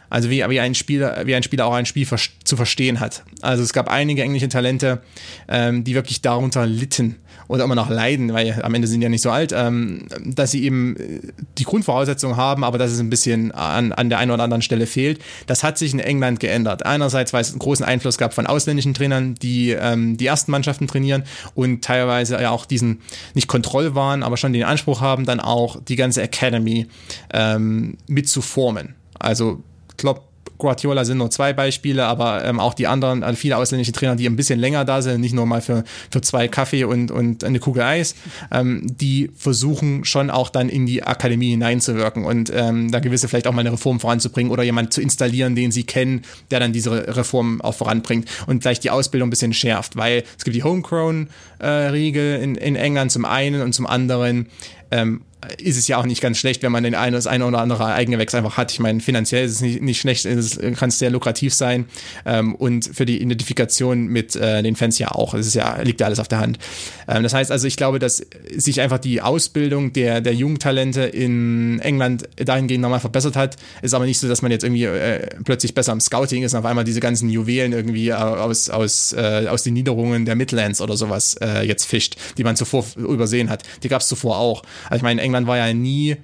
Also wie, wie, ein Spieler, wie ein Spieler auch ein Spiel zu verstehen hat. Also es gab einige englische Talente, ähm, die wirklich darunter litten oder immer noch leiden, weil am Ende sind ja nicht so alt, ähm, dass sie eben äh, die Grundvoraussetzungen haben, aber dass es ein bisschen an, an der einen oder anderen Stelle fehlt. Das hat sich in England geändert. Einerseits, weil es einen großen Einfluss gab von ausländischen Trainern, die ähm, die ersten Mannschaften trainieren und teilweise ja auch diesen nicht Kontrollwahn, aber schon den Anspruch haben, dann auch die ganze Academy ähm, mitzuformen. Also Klopp Guardiola sind nur zwei Beispiele, aber ähm, auch die anderen, also viele ausländische Trainer, die ein bisschen länger da sind, nicht nur mal für, für zwei Kaffee und, und eine Kugel Eis, ähm, die versuchen schon auch dann in die Akademie hineinzuwirken und ähm, da gewisse vielleicht auch mal eine Reform voranzubringen oder jemand zu installieren, den sie kennen, der dann diese Reform auch voranbringt und vielleicht die Ausbildung ein bisschen schärft, weil es gibt die Homegrown-Regel äh, in, in England zum einen und zum anderen ähm, ist es ja auch nicht ganz schlecht, wenn man den eine, das eine oder andere Eigengewächs einfach hat. Ich meine, finanziell ist es nicht, nicht schlecht, es kann sehr lukrativ sein ähm, und für die Identifikation mit äh, den Fans ja auch. Es ist ja, liegt ja alles auf der Hand. Ähm, das heißt also, ich glaube, dass sich einfach die Ausbildung der, der Jugendtalente in England dahingehend nochmal verbessert hat. Ist aber nicht so, dass man jetzt irgendwie äh, plötzlich besser am Scouting ist und auf einmal diese ganzen Juwelen irgendwie aus, aus, äh, aus den Niederungen der Midlands oder sowas äh, jetzt fischt, die man zuvor übersehen hat. Die gab es zuvor auch. Also ich meine, England war ja nie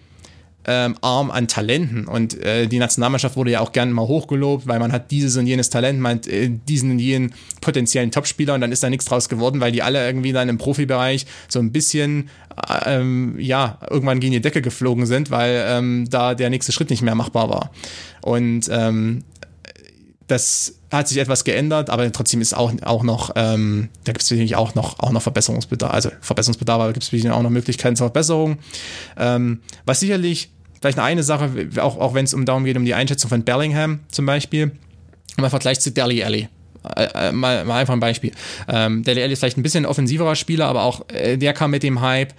ähm, arm an Talenten. Und äh, die Nationalmannschaft wurde ja auch gerne mal hochgelobt, weil man hat dieses und jenes Talent, man hat äh, diesen und jenen potenziellen Topspieler und dann ist da nichts draus geworden, weil die alle irgendwie dann im Profibereich so ein bisschen äh, ähm, ja irgendwann gegen die Decke geflogen sind, weil ähm, da der nächste Schritt nicht mehr machbar war. Und ähm, das hat sich etwas geändert, aber trotzdem ist auch, auch noch, ähm, da gibt es natürlich auch noch, auch noch Verbesserungsbedarf, also Verbesserungsbedarf, aber gibt es natürlich auch noch Möglichkeiten zur Verbesserung. Ähm, was sicherlich vielleicht eine Sache, auch, auch wenn es um darum geht, um die Einschätzung von Bellingham zum Beispiel, im Vergleich zu Deli Alley. Äh, äh, mal, mal einfach ein Beispiel. Ähm, Deli Alley ist vielleicht ein bisschen offensiverer Spieler, aber auch äh, der kam mit dem Hype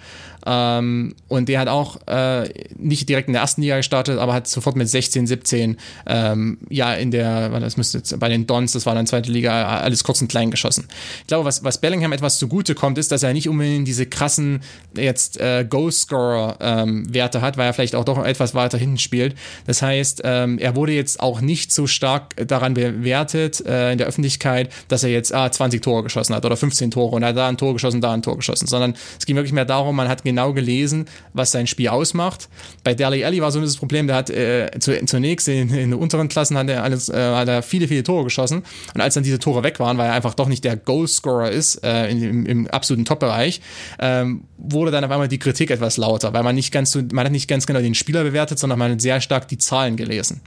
ähm, und der hat auch äh, nicht direkt in der ersten Liga gestartet, aber hat sofort mit 16, 17 ähm, ja in der, das müsste jetzt bei den Dons, das war dann zweite Liga, alles kurz und klein geschossen. Ich glaube, was, was Bellingham etwas zugute kommt, ist, dass er nicht unbedingt diese krassen jetzt äh, Goal-Scorer-Werte ähm, hat, weil er vielleicht auch doch etwas weiter hinten spielt. Das heißt, ähm, er wurde jetzt auch nicht so stark daran bewertet äh, in der Öffentlichkeit, dass er jetzt ah, 20 Tore geschossen hat oder 15 Tore und er hat da ein Tor geschossen, da ein Tor geschossen, sondern es ging wirklich mehr darum, man hat genau genau gelesen, was sein Spiel ausmacht. Bei Dali Alli war so das Problem, der hat äh, zunächst in, in den unteren Klassen hat er, alles, äh, hat er viele, viele Tore geschossen. Und als dann diese Tore weg waren, weil er einfach doch nicht der Goalscorer ist äh, in, im, im, absoluten Top-Bereich, ähm, wurde dann auf einmal die Kritik etwas lauter, weil man nicht ganz so, man hat nicht ganz genau den Spieler bewertet, sondern man hat sehr stark die Zahlen gelesen.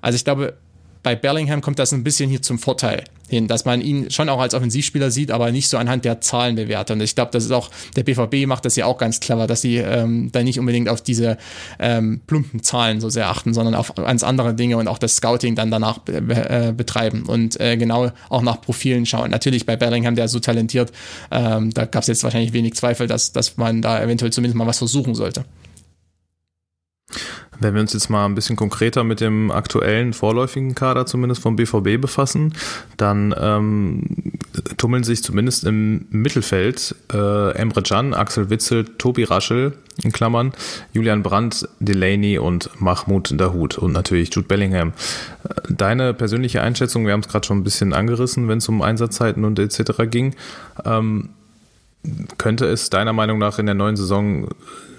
Also ich glaube, bei Bellingham kommt das ein bisschen hier zum Vorteil hin, dass man ihn schon auch als Offensivspieler sieht, aber nicht so anhand der Zahlen bewertet. Und ich glaube, das ist auch, der BVB macht das ja auch ganz clever, dass sie ähm, da nicht unbedingt auf diese ähm, plumpen Zahlen so sehr achten, sondern auf ganz andere Dinge und auch das Scouting dann danach äh, betreiben und äh, genau auch nach Profilen schauen. Natürlich bei Bellingham, der so talentiert, ähm, da gab es jetzt wahrscheinlich wenig Zweifel, dass, dass man da eventuell zumindest mal was versuchen sollte. Wenn wir uns jetzt mal ein bisschen konkreter mit dem aktuellen vorläufigen Kader zumindest vom BVB befassen, dann ähm, tummeln sich zumindest im Mittelfeld äh, Emre Can, Axel Witzel, Tobi Raschel in Klammern, Julian Brandt, Delaney und Mahmoud Dahoud und natürlich Jude Bellingham. Deine persönliche Einschätzung, wir haben es gerade schon ein bisschen angerissen, wenn es um Einsatzzeiten und etc. ging. Ähm, könnte es deiner Meinung nach in der neuen Saison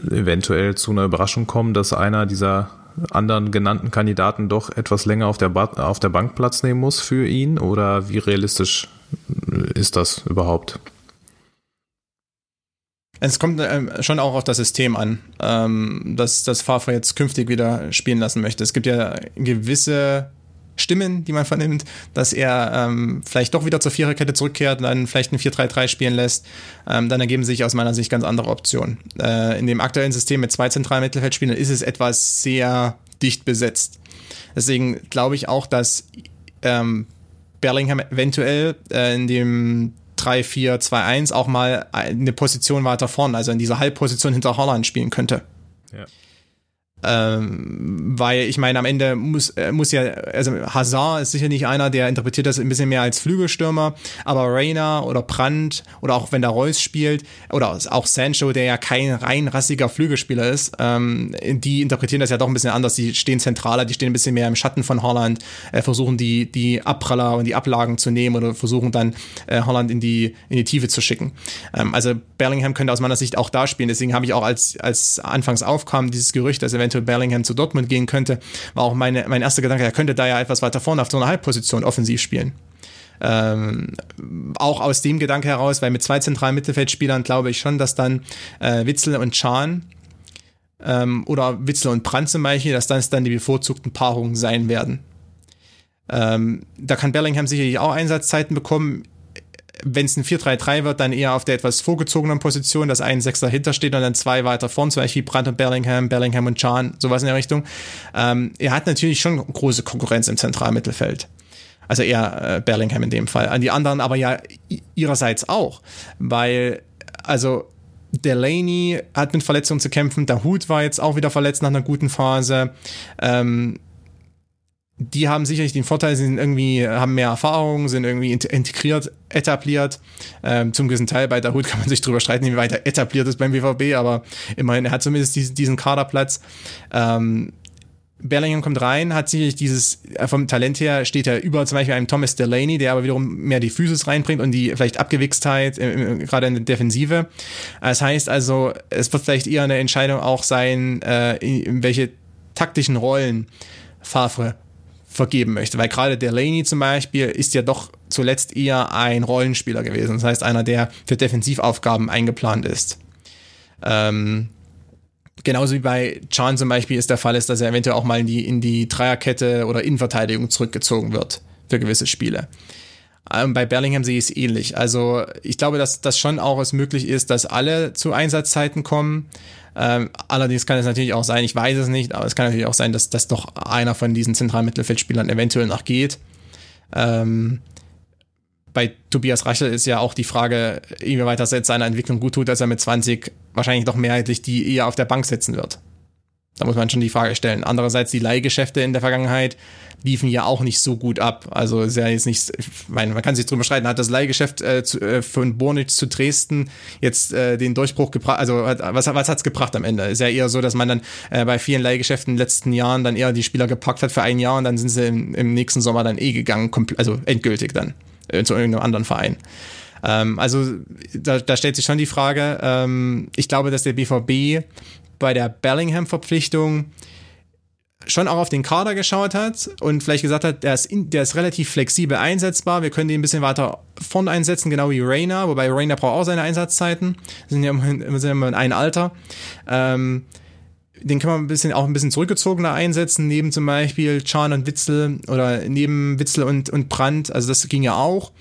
eventuell zu einer Überraschung kommen, dass einer dieser anderen genannten Kandidaten doch etwas länger auf der, ba auf der Bank Platz nehmen muss für ihn? Oder wie realistisch ist das überhaupt? Es kommt ähm, schon auch auf das System an, ähm, dass das Favre jetzt künftig wieder spielen lassen möchte. Es gibt ja gewisse Stimmen, die man vernimmt, dass er ähm, vielleicht doch wieder zur Viererkette zurückkehrt und dann vielleicht ein 4-3-3 spielen lässt, ähm, dann ergeben sich aus meiner Sicht ganz andere Optionen. Äh, in dem aktuellen System mit zwei zentralen Mittelfeldspielern ist es etwas sehr dicht besetzt. Deswegen glaube ich auch, dass ähm, Bellingham eventuell äh, in dem 3-4-2-1 auch mal eine Position weiter vorn, also in dieser Halbposition hinter Holland spielen könnte. Ja. Ähm, weil ich meine, am Ende muss, äh, muss ja, also Hazard ist sicher nicht einer, der interpretiert das ein bisschen mehr als Flügelstürmer, aber Reina oder Brandt oder auch wenn der Reus spielt oder auch Sancho, der ja kein rein rassiger Flügelspieler ist, ähm, die interpretieren das ja doch ein bisschen anders. Die stehen zentraler, die stehen ein bisschen mehr im Schatten von Holland, äh, versuchen die, die Abpraller und die Ablagen zu nehmen oder versuchen dann äh, Holland in die, in die Tiefe zu schicken. Ähm, also Bellingham könnte aus meiner Sicht auch da spielen, deswegen habe ich auch als, als anfangs aufkam dieses Gerücht, dass eventuell eventuell Bellingham zu Dortmund gehen könnte, war auch meine, mein erster Gedanke, er könnte da ja etwas weiter vorne auf so einer Halbposition offensiv spielen. Ähm, auch aus dem Gedanke heraus, weil mit zwei zentralen Mittelfeldspielern glaube ich schon, dass dann äh, Witzel und Chan ähm, oder Witzel und Brandt zum Beispiel, dass das dann die bevorzugten Paarungen sein werden. Ähm, da kann Bellingham sicherlich auch Einsatzzeiten bekommen wenn es ein 4-3-3 wird, dann eher auf der etwas vorgezogenen Position, dass ein Sechser dahinter steht und dann zwei weiter vorn, zum Beispiel Brandt und Bellingham, Bellingham und Chan, sowas in der Richtung. Ähm, er hat natürlich schon große Konkurrenz im Zentralmittelfeld. Also eher äh, Bellingham in dem Fall. An die anderen aber ja ihrerseits auch, weil, also Delaney hat mit Verletzungen zu kämpfen, der Hut war jetzt auch wieder verletzt nach einer guten Phase. Ähm, die haben sicherlich den Vorteil, sie sind irgendwie, haben mehr Erfahrung, sind irgendwie integriert, etabliert. Ähm, zum gewissen Teil bei der Hut kann man sich drüber streiten, wie weit er etabliert ist beim BVB, aber immerhin, er hat zumindest diesen, diesen Kaderplatz. Ähm, Bellingham kommt rein, hat sicherlich dieses, äh, vom Talent her steht er über zum Beispiel einem Thomas Delaney, der aber wiederum mehr die Physis reinbringt und die vielleicht Abgewichstheit, gerade in der Defensive. Das heißt also, es wird vielleicht eher eine Entscheidung auch sein, äh, in welche taktischen Rollen Favre vergeben möchte. Weil gerade Delaney zum Beispiel ist ja doch zuletzt eher ein Rollenspieler gewesen. Das heißt, einer, der für Defensivaufgaben eingeplant ist. Ähm, genauso wie bei Chan zum Beispiel ist der Fall ist, dass er eventuell auch mal in die, in die Dreierkette oder Innenverteidigung zurückgezogen wird für gewisse Spiele. Ähm, bei Bellingham sehe ich es ähnlich. Also ich glaube, dass das schon auch es möglich ist, dass alle zu Einsatzzeiten kommen. Ähm, allerdings kann es natürlich auch sein, ich weiß es nicht, aber es kann natürlich auch sein, dass, dass doch einer von diesen zentralen Mittelfeldspielern eventuell noch geht. Ähm, bei Tobias Rachel ist ja auch die Frage, inwieweit das jetzt seiner Entwicklung gut tut, dass er mit 20 wahrscheinlich doch mehrheitlich die eher auf der Bank sitzen wird. Da muss man schon die Frage stellen. Andererseits die Leihgeschäfte in der Vergangenheit liefen ja auch nicht so gut ab. Also ist ja jetzt nicht, ich meine, man kann sich drüber streiten, hat das Leihgeschäft äh, zu, äh, von Bornitz zu Dresden jetzt äh, den Durchbruch gebracht, also hat, was, was hat's gebracht am Ende? Ist ja eher so, dass man dann äh, bei vielen Leihgeschäften in den letzten Jahren dann eher die Spieler gepackt hat für ein Jahr und dann sind sie im, im nächsten Sommer dann eh gegangen, also endgültig dann äh, zu irgendeinem anderen Verein. Ähm, also da, da stellt sich schon die Frage, ähm, ich glaube, dass der BVB bei der Bellingham-Verpflichtung schon auch auf den Kader geschaut hat und vielleicht gesagt hat, der ist, in, der ist relativ flexibel einsetzbar, wir können den ein bisschen weiter vorn einsetzen, genau wie Rainer, wobei Rainer braucht auch seine Einsatzzeiten, sind ja immer, sind immer in einem Alter. Ähm, den kann man ein bisschen auch ein bisschen zurückgezogener einsetzen, neben zum Beispiel Chan und Witzel oder neben Witzel und, und Brandt, also das ging ja auch.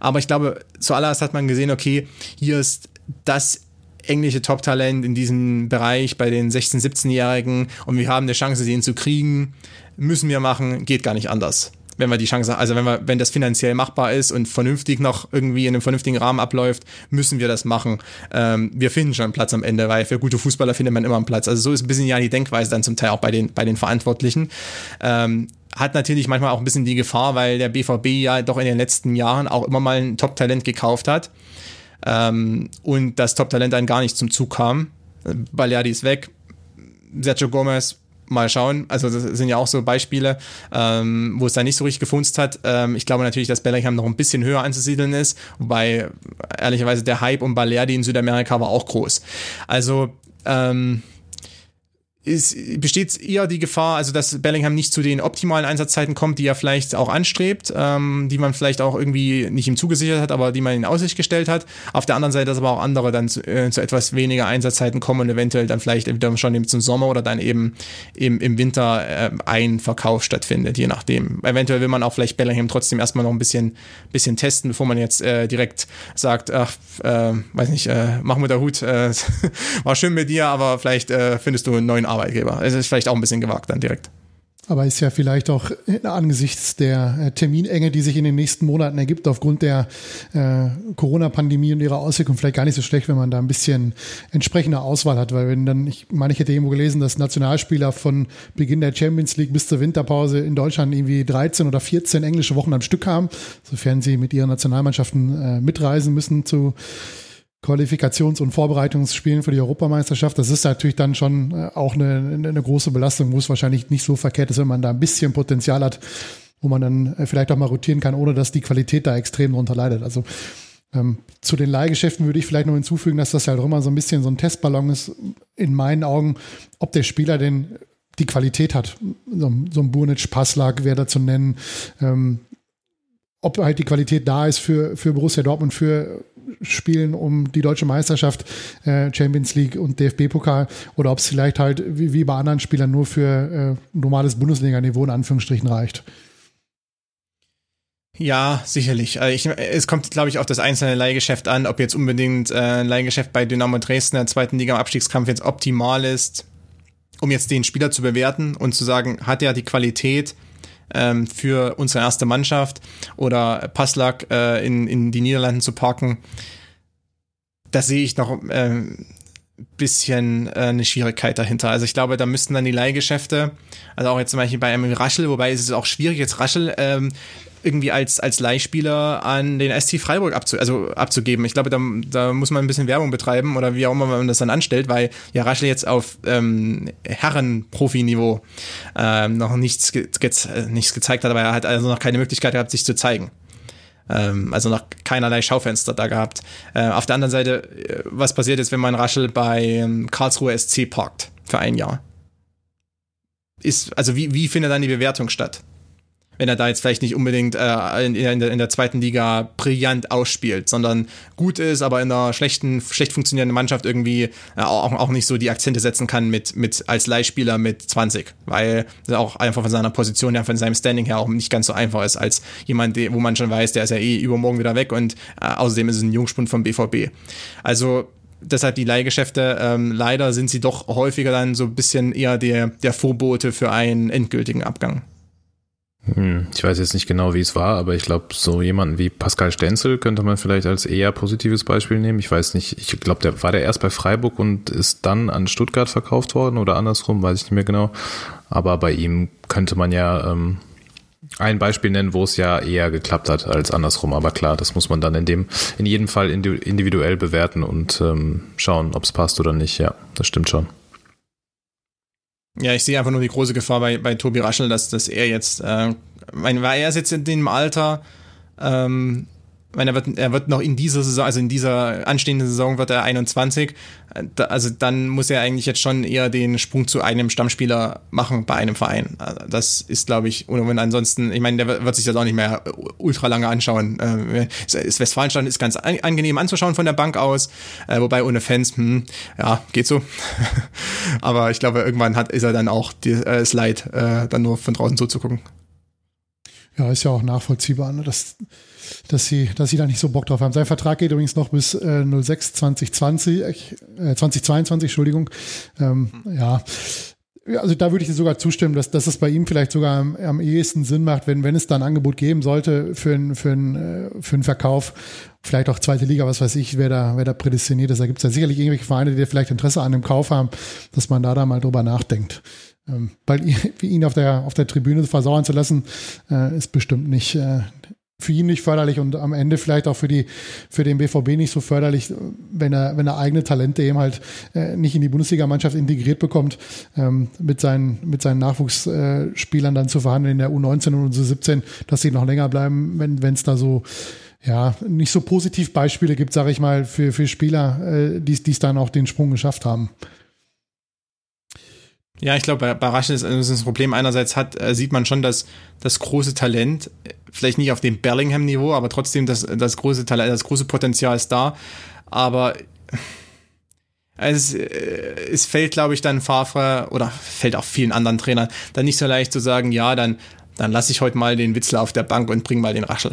Aber ich glaube, zuallererst hat man gesehen, okay, hier ist das englische Top-Talent in diesem Bereich bei den 16-, 17-Jährigen und wir haben eine Chance, ihn zu kriegen, müssen wir machen, geht gar nicht anders. wenn wir die Chance, also wenn wir, wenn das finanziell machbar ist und vernünftig noch irgendwie in einem vernünftigen Rahmen abläuft, müssen wir das machen. Ähm, wir finden schon einen Platz am Ende, weil für gute Fußballer findet man immer einen Platz. Also so ist ein bisschen ja die Denkweise dann zum Teil auch bei den, bei den Verantwortlichen. Ähm, hat natürlich manchmal auch ein bisschen die Gefahr, weil der BVB ja doch in den letzten Jahren auch immer mal ein Top-Talent gekauft hat. Ähm, und das Top-Talent dann gar nicht zum Zug kam. Baleardi ist weg. Sergio Gomez mal schauen. Also das sind ja auch so Beispiele, ähm, wo es da nicht so richtig gefunzt hat. Ähm, ich glaube natürlich, dass Bellingham noch ein bisschen höher anzusiedeln ist, wobei ehrlicherweise der Hype um Balerdi in Südamerika war auch groß. Also ähm, ist, besteht eher die Gefahr, also dass Bellingham nicht zu den optimalen Einsatzzeiten kommt, die er vielleicht auch anstrebt, ähm, die man vielleicht auch irgendwie nicht ihm zugesichert hat, aber die man in Aussicht gestellt hat. Auf der anderen Seite, dass aber auch andere dann zu, äh, zu etwas weniger Einsatzzeiten kommen und eventuell dann vielleicht wieder schon im, zum Sommer oder dann eben im, im Winter äh, ein Verkauf stattfindet, je nachdem. Eventuell will man auch vielleicht Bellingham trotzdem erstmal noch ein bisschen, bisschen testen, bevor man jetzt äh, direkt sagt, ach, äh, weiß nicht, äh, mach mit der Hut, äh, war schön mit dir, aber vielleicht äh, findest du einen neuen Arbeitgeber. Arbeitgeber. Es ist vielleicht auch ein bisschen gewagt dann direkt. Aber ist ja vielleicht auch angesichts der äh, Terminenge, die sich in den nächsten Monaten ergibt, aufgrund der äh, Corona-Pandemie und ihrer Auswirkungen vielleicht gar nicht so schlecht, wenn man da ein bisschen entsprechende Auswahl hat. Weil wenn dann, ich meine, ich hätte irgendwo gelesen, dass Nationalspieler von Beginn der Champions League bis zur Winterpause in Deutschland irgendwie 13 oder 14 englische Wochen am Stück haben, sofern sie mit ihren Nationalmannschaften äh, mitreisen müssen zu Qualifikations- und Vorbereitungsspielen für die Europameisterschaft. Das ist natürlich dann schon äh, auch eine, eine große Belastung, wo es wahrscheinlich nicht so verkehrt ist, wenn man da ein bisschen Potenzial hat, wo man dann äh, vielleicht auch mal rotieren kann, ohne dass die Qualität da extrem darunter leidet. Also ähm, zu den Leihgeschäften würde ich vielleicht noch hinzufügen, dass das halt auch immer so ein bisschen so ein Testballon ist, in meinen Augen, ob der Spieler denn die Qualität hat. So, so ein Burnic, Passlag wäre da zu nennen. Ähm, ob halt die Qualität da ist für, für Borussia Dortmund, für Spielen um die deutsche Meisterschaft, äh, Champions League und DFB-Pokal oder ob es vielleicht halt wie, wie, bei anderen Spielern nur für äh, normales Bundesliga-Niveau in Anführungsstrichen reicht. Ja, sicherlich. Also ich, es kommt, glaube ich, auf das einzelne Leihgeschäft an, ob jetzt unbedingt äh, ein Leihgeschäft bei Dynamo Dresden in der zweiten Liga im Abstiegskampf jetzt optimal ist, um jetzt den Spieler zu bewerten und zu sagen, hat er die Qualität, ähm, für unsere erste Mannschaft oder Passlack äh, in, in die Niederlanden zu parken. Da sehe ich noch ähm, bisschen äh, eine Schwierigkeit dahinter. Also ich glaube, da müssten dann die Leihgeschäfte, also auch jetzt zum Beispiel bei einem Raschel, wobei es ist auch schwierig, jetzt Raschel ähm, irgendwie als, als Leihspieler an den SC Freiburg abzu, also abzugeben. Ich glaube, da, da muss man ein bisschen Werbung betreiben oder wie auch immer man das dann anstellt, weil ja Raschel jetzt auf ähm, Herren-Profi-Niveau ähm, noch nichts, ge ge nichts gezeigt hat, aber er hat also noch keine Möglichkeit gehabt, sich zu zeigen. Ähm, also noch keinerlei Schaufenster da gehabt. Äh, auf der anderen Seite, äh, was passiert jetzt, wenn man Raschel bei Karlsruhe SC parkt für ein Jahr? Ist, also wie, wie findet dann die Bewertung statt? Wenn er da jetzt vielleicht nicht unbedingt äh, in, in, der, in der zweiten Liga brillant ausspielt, sondern gut ist, aber in einer schlechten, schlecht funktionierenden Mannschaft irgendwie äh, auch, auch nicht so die Akzente setzen kann mit, mit als Leihspieler mit 20, weil das auch einfach von seiner Position her, von seinem Standing her auch nicht ganz so einfach ist als jemand, wo man schon weiß, der ist ja eh übermorgen wieder weg und äh, außerdem ist es ein Jungspund vom BVB. Also deshalb die Leihgeschäfte, ähm, leider sind sie doch häufiger dann so ein bisschen eher der, der Vorbote für einen endgültigen Abgang. Hm, ich weiß jetzt nicht genau, wie es war, aber ich glaube, so jemanden wie Pascal Stenzel könnte man vielleicht als eher positives Beispiel nehmen. Ich weiß nicht, ich glaube, der war der erst bei Freiburg und ist dann an Stuttgart verkauft worden oder andersrum, weiß ich nicht mehr genau. Aber bei ihm könnte man ja ähm, ein Beispiel nennen, wo es ja eher geklappt hat als andersrum. Aber klar, das muss man dann in dem, in jedem Fall individuell bewerten und ähm, schauen, ob es passt oder nicht. Ja, das stimmt schon. Ja, ich sehe einfach nur die große Gefahr bei, bei Tobi Raschel, dass, dass er jetzt, äh, weil er ist jetzt in dem Alter, ähm, meine, er wird, er wird noch in dieser Saison, also in dieser anstehenden Saison wird er 21. Also dann muss er eigentlich jetzt schon eher den Sprung zu einem Stammspieler machen bei einem Verein. Das ist, glaube ich, und ansonsten, ich meine, der wird sich das auch nicht mehr ultra lange anschauen. Das äh, Westfalenstadion ist ganz angenehm anzuschauen von der Bank aus, äh, wobei ohne Fans, hm, ja, geht so. Aber ich glaube, irgendwann hat, ist er dann auch die, äh, es leid, äh, dann nur von draußen zuzugucken. Ja, ist ja auch nachvollziehbar. Ne? Das dass sie, dass sie da nicht so Bock drauf haben. Sein Vertrag geht übrigens noch bis äh, 06 2020, äh, 2022, Entschuldigung. Ähm, ja, also da würde ich dir sogar zustimmen, dass, dass es bei ihm vielleicht sogar am, am ehesten Sinn macht, wenn, wenn es da ein Angebot geben sollte für, ein, für, ein, äh, für einen Verkauf, vielleicht auch zweite Liga, was weiß ich, wer da, wer da prädestiniert ist. Da gibt es ja sicherlich irgendwelche Vereine, die vielleicht Interesse an dem Kauf haben, dass man da da mal drüber nachdenkt. Ähm, weil ihn auf der, auf der Tribüne versauern zu lassen, äh, ist bestimmt nicht, äh, für ihn nicht förderlich und am Ende vielleicht auch für die für den BVB nicht so förderlich, wenn er wenn er eigene Talente eben halt äh, nicht in die Bundesligamannschaft integriert bekommt, ähm, mit seinen mit seinen Nachwuchsspielern dann zu verhandeln in der U19 und U17, dass sie noch länger bleiben, wenn wenn es da so ja nicht so positiv Beispiele gibt, sage ich mal, für für Spieler, äh, die es dann auch den Sprung geschafft haben. Ja, ich glaube, bei, bei Raschel ist das Problem. Einerseits hat, äh, sieht man schon, dass das große Talent, vielleicht nicht auf dem Bellingham-Niveau, aber trotzdem das, das große Talent, das große Potenzial ist da. Aber es, äh, es fällt, glaube ich, dann Favre oder fällt auch vielen anderen Trainern dann nicht so leicht zu sagen, ja, dann, dann lasse ich heute mal den Witzler auf der Bank und bring mal den Raschel.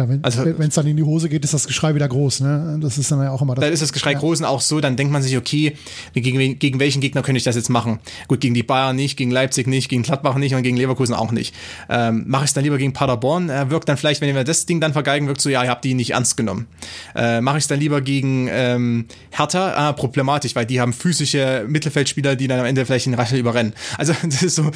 Ja, wenn es also, dann in die Hose geht, ist das Geschrei wieder groß. Ne? Das ist dann ja auch immer das. Dann ist das Geschrei ja. groß und auch so, dann denkt man sich, okay, gegen, gegen welchen Gegner könnte ich das jetzt machen? Gut, gegen die Bayern nicht, gegen Leipzig nicht, gegen Gladbach nicht und gegen Leverkusen auch nicht. Ähm, Mache ich es dann lieber gegen Paderborn? Äh, wirkt dann vielleicht, wenn wir das Ding dann vergeigen, wirkt so, ja, ihr habt die nicht ernst genommen. Äh, Mache ich es dann lieber gegen ähm, Hertha? Ah, problematisch, weil die haben physische Mittelfeldspieler, die dann am Ende vielleicht den Raschel überrennen. Also das ist so,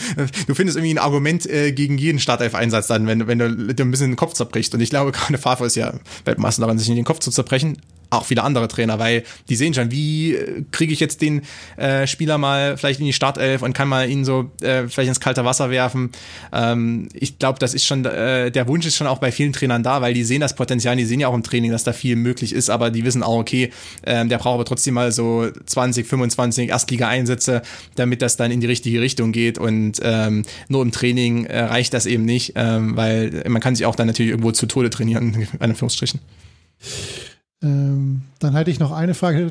du findest irgendwie ein Argument äh, gegen jeden Startelf-Einsatz dann, wenn, wenn du dir ein bisschen den Kopf zerbrichst. Und ich glaube, gerade Favre ist ja Weltmeister daran, sich in den Kopf zu zerbrechen. Auch viele andere Trainer, weil die sehen schon, wie äh, kriege ich jetzt den äh, Spieler mal vielleicht in die Startelf und kann mal ihn so äh, vielleicht ins kalte Wasser werfen. Ähm, ich glaube, das ist schon, äh, der Wunsch ist schon auch bei vielen Trainern da, weil die sehen das Potenzial, die sehen ja auch im Training, dass da viel möglich ist, aber die wissen auch, okay, äh, der braucht aber trotzdem mal so 20, 25 Erstliga-Einsätze, damit das dann in die richtige Richtung geht und ähm, nur im Training äh, reicht das eben nicht, ähm, weil man kann sich auch dann natürlich irgendwo zu Tode trainieren, in Anführungsstrichen. Ähm, dann hatte ich noch eine Frage,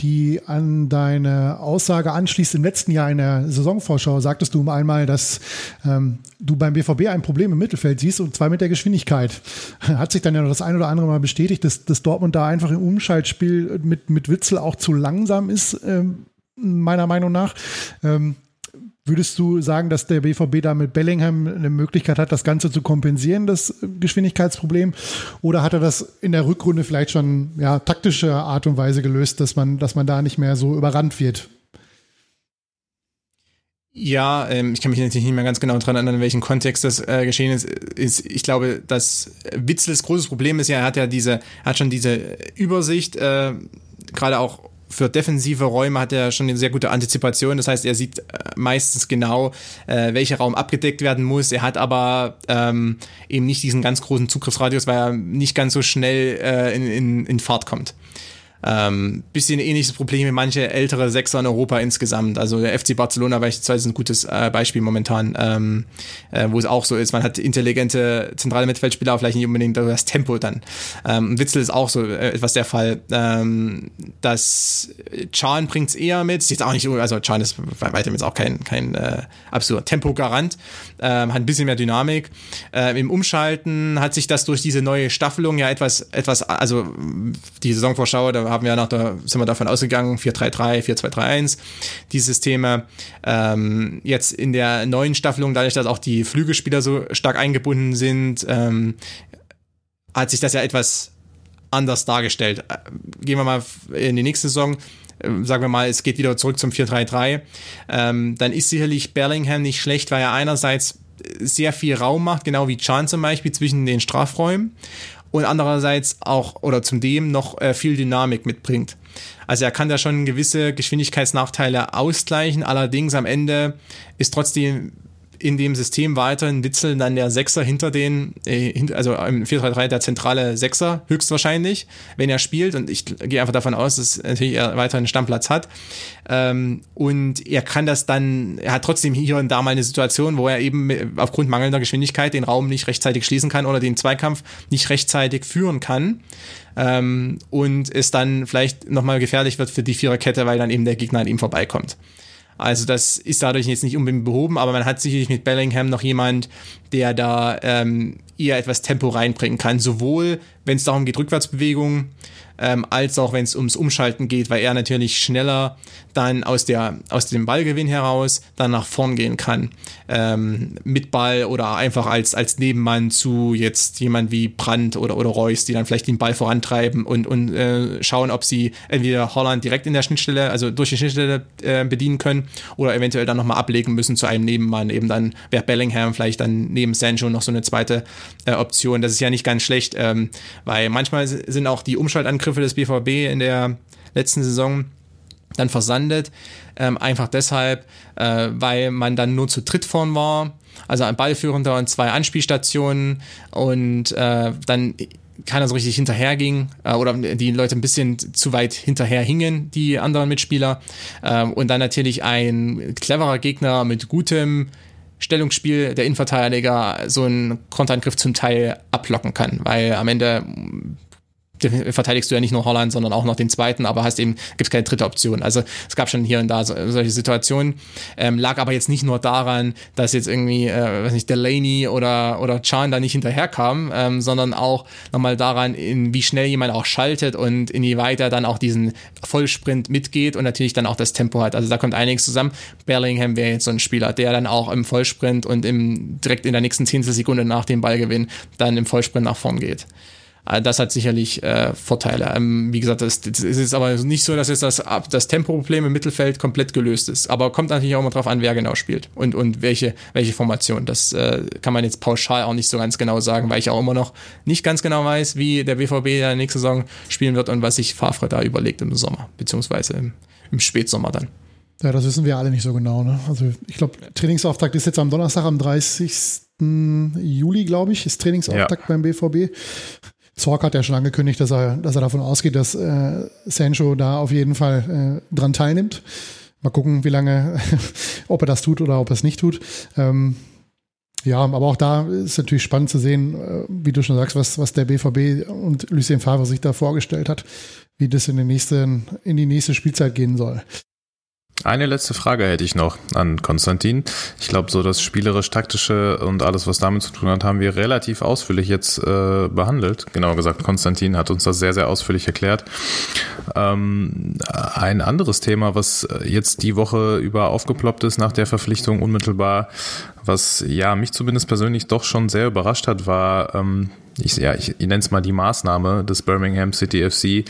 die an deine Aussage anschließt. Im letzten Jahr in der Saisonvorschau sagtest du einmal, dass ähm, du beim BVB ein Problem im Mittelfeld siehst und zwar mit der Geschwindigkeit. Hat sich dann ja noch das ein oder andere Mal bestätigt, dass, dass Dortmund da einfach im Umschaltspiel mit, mit Witzel auch zu langsam ist, ähm, meiner Meinung nach. Ähm, Würdest du sagen, dass der BVB da mit Bellingham eine Möglichkeit hat, das Ganze zu kompensieren, das Geschwindigkeitsproblem? Oder hat er das in der Rückrunde vielleicht schon ja, taktische Art und Weise gelöst, dass man, dass man da nicht mehr so überrannt wird? Ja, ähm, ich kann mich natürlich nicht mehr ganz genau daran erinnern, in welchem Kontext das äh, geschehen ist. ist. Ich glaube, dass Witzels großes Problem ist ja, er hat ja diese, hat schon diese Übersicht, äh, gerade auch für defensive Räume hat er schon eine sehr gute Antizipation. Das heißt, er sieht äh, meistens genau, äh, welcher Raum abgedeckt werden muss. Er hat aber ähm, eben nicht diesen ganz großen Zugriffsradius, weil er nicht ganz so schnell äh, in, in, in Fahrt kommt. Ähm, bisschen ähnliches Problem wie manche ältere Sechser in Europa insgesamt. Also der FC Barcelona beispielsweise ein gutes äh, Beispiel momentan, ähm, äh, wo es auch so ist. Man hat intelligente zentrale Mittelfeldspieler, aber vielleicht nicht unbedingt das Tempo dann. Ähm, Witzel ist auch so äh, etwas der Fall. Ähm, das Chan bringt es eher mit. Jetzt auch nicht, also Chan ist bei weitem jetzt auch kein, kein äh, absoluter Tempogarant. Ähm, hat ein bisschen mehr Dynamik. Äh, Im Umschalten hat sich das durch diese neue Staffelung ja etwas, etwas, also die Saisonvorschau, da haben wir nach der, sind wir davon ausgegangen, 4-3-3, 4-2-3-1, die Systeme. Ähm, jetzt in der neuen Staffelung, dadurch, dass auch die Flügelspieler so stark eingebunden sind, ähm, hat sich das ja etwas anders dargestellt. Äh, gehen wir mal in die nächste Saison äh, sagen wir mal, es geht wieder zurück zum 4-3-3, ähm, dann ist sicherlich Bellingham nicht schlecht, weil er einerseits sehr viel Raum macht, genau wie Chan zum Beispiel zwischen den Strafräumen und andererseits auch oder zum dem noch äh, viel Dynamik mitbringt. Also er kann da schon gewisse Geschwindigkeitsnachteile ausgleichen, allerdings am Ende ist trotzdem in dem System weiterhin Witzel dann der Sechser hinter den, äh, also im 4-3-3 der zentrale Sechser, höchstwahrscheinlich, wenn er spielt. Und ich gehe einfach davon aus, dass natürlich er weiterhin einen Stammplatz hat. Ähm, und er kann das dann, er hat trotzdem hier und da mal eine Situation, wo er eben aufgrund mangelnder Geschwindigkeit den Raum nicht rechtzeitig schließen kann oder den Zweikampf nicht rechtzeitig führen kann. Ähm, und es dann vielleicht nochmal gefährlich wird für die Viererkette, weil dann eben der Gegner an ihm vorbeikommt. Also das ist dadurch jetzt nicht unbedingt behoben, aber man hat sicherlich mit Bellingham noch jemand, der da ähm, eher etwas Tempo reinbringen kann. Sowohl, wenn es darum geht, Rückwärtsbewegungen ähm, als auch wenn es ums Umschalten geht, weil er natürlich schneller dann aus, der, aus dem Ballgewinn heraus dann nach vorn gehen kann. Ähm, mit Ball oder einfach als, als Nebenmann zu jetzt jemand wie Brandt oder, oder Reus, die dann vielleicht den Ball vorantreiben und, und äh, schauen, ob sie entweder Holland direkt in der Schnittstelle, also durch die Schnittstelle äh, bedienen können oder eventuell dann nochmal ablegen müssen zu einem Nebenmann. Eben dann wäre Bellingham vielleicht dann neben Sancho noch so eine zweite äh, Option. Das ist ja nicht ganz schlecht, ähm, weil manchmal sind auch die Umschaltangriffe des BVB in der letzten Saison dann versandet. Ähm, einfach deshalb, äh, weil man dann nur zu dritt vorn war. Also ein Ballführender und zwei Anspielstationen und äh, dann keiner so richtig hinterherging äh, oder die Leute ein bisschen zu weit hinterher hingen, die anderen Mitspieler. Ähm, und dann natürlich ein cleverer Gegner mit gutem Stellungsspiel der Innenverteidiger so einen Konterangriff zum Teil ablocken kann, weil am Ende verteidigst du ja nicht nur Holland, sondern auch noch den zweiten, aber hast eben, gibt keine dritte Option. Also es gab schon hier und da so, solche Situationen, ähm, lag aber jetzt nicht nur daran, dass jetzt irgendwie, äh, weiß nicht, Delaney oder, oder Chan da nicht hinterherkam, ähm, sondern auch nochmal daran, in wie schnell jemand auch schaltet und inwieweit er dann auch diesen Vollsprint mitgeht und natürlich dann auch das Tempo hat. Also da kommt einiges zusammen. Bellingham wäre jetzt so ein Spieler, der dann auch im Vollsprint und im, direkt in der nächsten Zehntelsekunde nach dem Ballgewinn dann im Vollsprint nach vorn geht. Also das hat sicherlich äh, Vorteile. Ähm, wie gesagt, es ist aber nicht so, dass jetzt das, das Tempoproblem im Mittelfeld komplett gelöst ist. Aber kommt natürlich auch immer drauf an, wer genau spielt und, und welche, welche Formation. Das äh, kann man jetzt pauschal auch nicht so ganz genau sagen, weil ich auch immer noch nicht ganz genau weiß, wie der BVB der nächste Saison spielen wird und was sich Favre da überlegt im Sommer, beziehungsweise im, im Spätsommer dann. Ja, das wissen wir alle nicht so genau. Ne? Also ich glaube, Trainingsauftakt ist jetzt am Donnerstag, am 30. Juli, glaube ich, ist Trainingsauftakt ja. beim BVB. Zorc hat ja schon angekündigt, dass er, dass er davon ausgeht, dass äh, Sancho da auf jeden Fall äh, dran teilnimmt. Mal gucken, wie lange, ob er das tut oder ob er es nicht tut. Ähm, ja, aber auch da ist natürlich spannend zu sehen, äh, wie du schon sagst, was, was der BVB und Lucien Favre sich da vorgestellt hat, wie das in, den nächsten, in die nächste Spielzeit gehen soll. Eine letzte Frage hätte ich noch an Konstantin. Ich glaube, so das spielerisch-taktische und alles, was damit zu tun hat, haben wir relativ ausführlich jetzt äh, behandelt. Genauer gesagt, Konstantin hat uns das sehr, sehr ausführlich erklärt. Ähm, ein anderes Thema, was jetzt die Woche über aufgeploppt ist nach der Verpflichtung unmittelbar, was ja mich zumindest persönlich doch schon sehr überrascht hat, war ähm, ich, ja, ich, ich nenne es mal die Maßnahme des Birmingham City FC,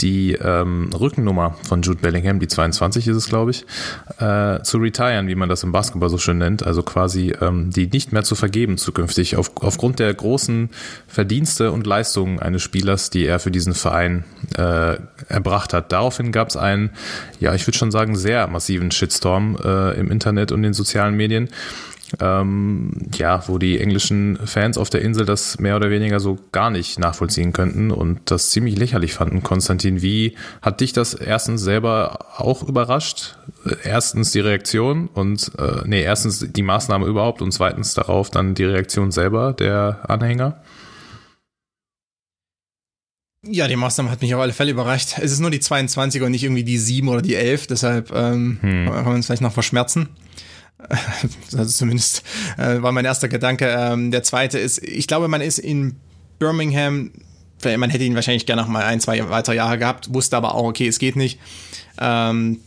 die ähm, Rückennummer von Jude Bellingham, die 22 ist es, glaube ich, äh, zu retiren, wie man das im Basketball so schön nennt, also quasi ähm, die nicht mehr zu vergeben zukünftig, auf, aufgrund der großen Verdienste und Leistungen eines Spielers, die er für diesen Verein äh, erbracht hat. Daraufhin gab es einen, ja, ich würde schon sagen, sehr massiven Shitstorm äh, im Internet und den sozialen Medien ähm, ja, wo die englischen Fans auf der Insel das mehr oder weniger so gar nicht nachvollziehen könnten und das ziemlich lächerlich fanden. Konstantin, wie hat dich das erstens selber auch überrascht? Erstens die Reaktion und äh, nee, erstens die Maßnahme überhaupt und zweitens darauf dann die Reaktion selber der Anhänger? Ja, die Maßnahme hat mich auf alle Fälle überrascht. Es ist nur die 22 und nicht irgendwie die 7 oder die 11, deshalb ähm, hm. kann man es vielleicht noch verschmerzen. Also zumindest äh, war mein erster Gedanke. Ähm, der zweite ist, ich glaube, man ist in Birmingham, man hätte ihn wahrscheinlich gerne noch mal ein, zwei weitere Jahre gehabt, wusste aber auch, okay, es geht nicht. Ähm,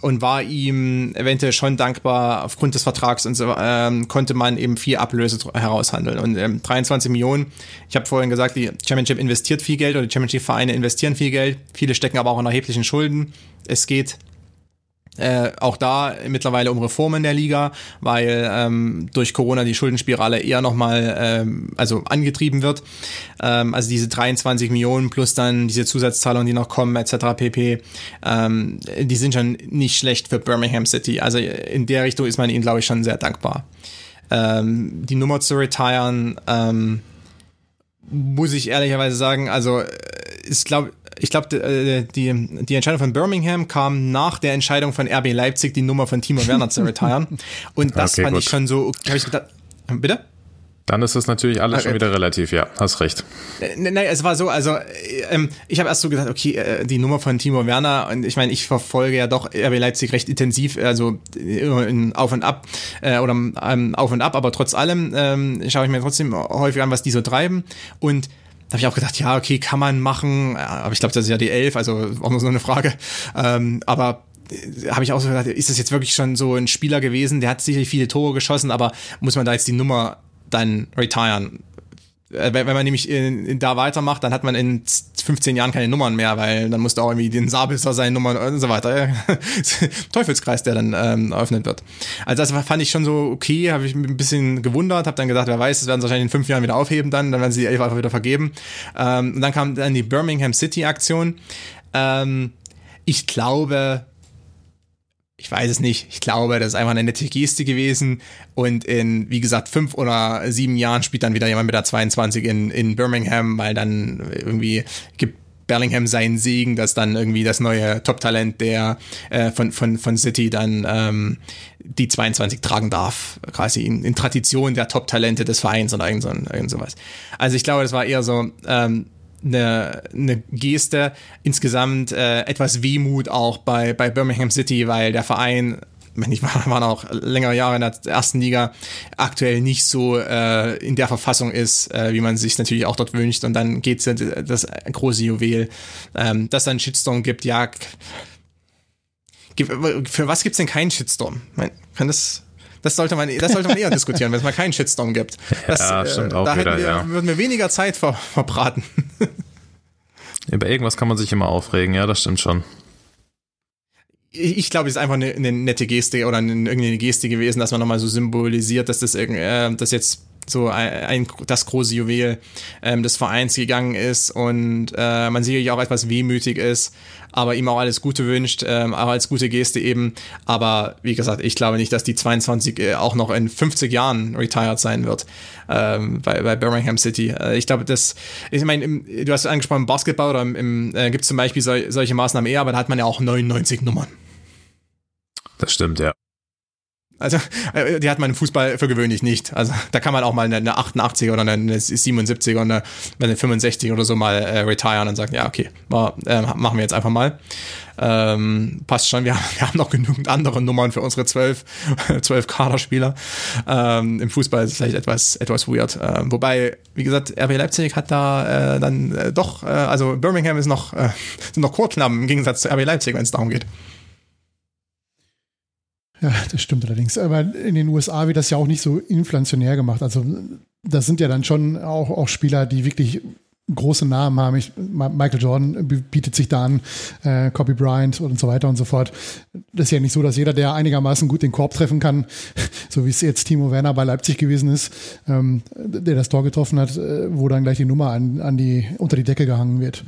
und war ihm eventuell schon dankbar aufgrund des Vertrags und so ähm, konnte man eben viel Ablöse heraushandeln und ähm, 23 Millionen. Ich habe vorhin gesagt, die Championship investiert viel Geld oder die Championship Vereine investieren viel Geld. Viele stecken aber auch in erheblichen Schulden. Es geht äh, auch da mittlerweile um Reformen der Liga, weil ähm, durch Corona die Schuldenspirale eher nochmal ähm, also angetrieben wird. Ähm, also diese 23 Millionen plus dann diese Zusatzzahlungen, die noch kommen, etc. pp. Ähm, die sind schon nicht schlecht für Birmingham City. Also in der Richtung ist man ihnen, glaube ich, schon sehr dankbar. Ähm, die Nummer zu retiren, ähm, muss ich ehrlicherweise sagen, also ist, glaube ich glaube, äh, die, die Entscheidung von Birmingham kam nach der Entscheidung von RB Leipzig, die Nummer von Timo Werner zu retiren. Und das okay, fand gut. ich schon so, habe ich gedacht, bitte? Dann ist es natürlich alles schon wieder relativ, ja, hast recht. Äh, nein, es war so, also ähm, ich habe erst so gesagt, okay, äh, die Nummer von Timo Werner und ich meine, ich verfolge ja doch RB Leipzig recht intensiv, also in Auf und Ab äh, oder ähm, Auf und Ab, aber trotz allem ähm, schaue ich mir trotzdem häufig an, was die so treiben und da habe ich auch gedacht, ja, okay, kann man machen, aber ich glaube, das ist ja die Elf, also auch nur so eine Frage. Ähm, aber äh, habe ich auch so gedacht, ist das jetzt wirklich schon so ein Spieler gewesen, der hat sicherlich viele Tore geschossen, aber muss man da jetzt die Nummer dann retiren? Äh, wenn man nämlich in, in da weitermacht, dann hat man in 15 Jahren keine Nummern mehr, weil dann musst du auch irgendwie den Sabelser sein, Nummern und so weiter. Teufelskreis, der dann ähm, eröffnet wird. Also das fand ich schon so okay, habe ich ein bisschen gewundert, habe dann gedacht, wer weiß, das werden sie wahrscheinlich in fünf Jahren wieder aufheben dann, dann werden sie die Elf einfach wieder vergeben. Ähm, und dann kam dann die Birmingham City Aktion. Ähm, ich glaube, ich weiß es nicht. Ich glaube, das ist einfach eine nette Geste gewesen. Und in, wie gesagt, fünf oder sieben Jahren spielt dann wieder jemand mit der 22 in, in Birmingham, weil dann irgendwie gibt Bellingham seinen Segen, dass dann irgendwie das neue Top-Talent der äh, von, von, von City dann ähm, die 22 tragen darf. Quasi in, in Tradition der Top-Talente des Vereins oder irgend, so, irgend sowas. Also ich glaube, das war eher so. Ähm, eine, eine Geste, insgesamt äh, etwas Wehmut auch bei, bei Birmingham City, weil der Verein ich war, waren auch längere Jahre in der ersten Liga, aktuell nicht so äh, in der Verfassung ist, äh, wie man sich natürlich auch dort wünscht. Und dann geht das große Juwel, ähm, dass dann Shitstorm gibt, ja. Für was gibt's denn keinen Shitstorm? Kann das das sollte man, das sollte man eher diskutieren, wenn es mal keinen Shitstorm gibt. Das, ja, stimmt äh, auch da wieder, wir, ja. würden wir weniger Zeit ver, verbraten. Über irgendwas kann man sich immer aufregen, ja, das stimmt schon. Ich, ich glaube, es ist einfach eine, eine nette Geste oder eine, irgendeine Geste gewesen, dass man nochmal so symbolisiert, dass das, äh, das jetzt so ein, das große Juwel ähm, des Vereins gegangen ist und äh, man sicherlich auch etwas wehmütig ist, aber ihm auch alles Gute wünscht, ähm, auch als gute Geste eben. Aber wie gesagt, ich glaube nicht, dass die 22 äh, auch noch in 50 Jahren retired sein wird ähm, bei, bei Birmingham City. Äh, ich glaube, das, ich meine, du hast angesprochen, Basketball oder im, im äh, gibt es zum Beispiel sol solche Maßnahmen eher, aber da hat man ja auch 99 Nummern. Das stimmt, ja. Also, äh, die hat man im Fußball für gewöhnlich nicht. Also, da kann man auch mal eine, eine 88er oder eine 77er oder eine, eine 65 oder so mal äh, retiren und sagen, ja, okay, war, äh, machen wir jetzt einfach mal. Ähm, passt schon, wir, wir haben noch genügend andere Nummern für unsere zwölf, zwölf Kaderspieler. Ähm, Im Fußball ist es vielleicht etwas, etwas weird. Ähm, wobei, wie gesagt, RB Leipzig hat da äh, dann äh, doch, äh, also Birmingham ist noch, sind noch Chorknaben im Gegensatz zu RB Leipzig, wenn es darum geht. Ja, das stimmt allerdings. Aber in den USA wird das ja auch nicht so inflationär gemacht. Also das sind ja dann schon auch, auch Spieler, die wirklich große Namen haben. Ich, Michael Jordan bietet sich da an, äh, Kobe Bryant und so weiter und so fort. Das ist ja nicht so, dass jeder, der einigermaßen gut den Korb treffen kann, so wie es jetzt Timo Werner bei Leipzig gewesen ist, ähm, der das Tor getroffen hat, äh, wo dann gleich die Nummer an, an die, unter die Decke gehangen wird.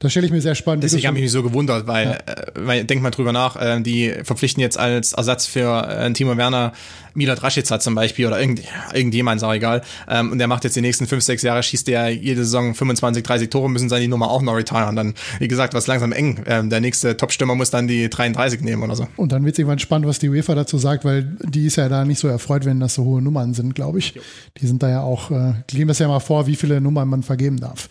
Das stelle ich mir sehr spannend. Deswegen habe ich mich so gewundert, weil, ja. äh, weil denk mal drüber nach, äh, die verpflichten jetzt als Ersatz für äh, Timo Werner Milad Rashica zum Beispiel oder irgend, irgendjemand, auch egal. Ähm, und der macht jetzt die nächsten fünf, sechs Jahre, schießt der jede Saison 25, 30 Tore, müssen seine Nummer auch noch retiren. Dann, wie gesagt, was langsam eng. Ähm, der nächste Top-Stürmer muss dann die 33 nehmen oder so. Und dann wird es irgendwann spannend, was die UEFA dazu sagt, weil die ist ja da nicht so erfreut, wenn das so hohe Nummern sind, glaube ich. Jo. Die sind da ja auch, äh, geben das ja mal vor, wie viele Nummern man vergeben darf.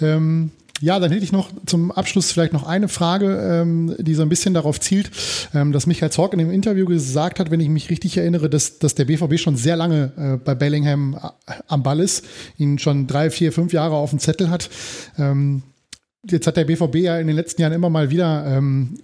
Ähm, ja, dann hätte ich noch zum Abschluss vielleicht noch eine Frage, ähm, die so ein bisschen darauf zielt, ähm, dass Michael Zorc in dem Interview gesagt hat, wenn ich mich richtig erinnere, dass, dass der BVB schon sehr lange äh, bei Bellingham äh, am Ball ist, ihn schon drei, vier, fünf Jahre auf dem Zettel hat. Ähm, jetzt hat der BVB ja in den letzten Jahren immer mal wieder ähm,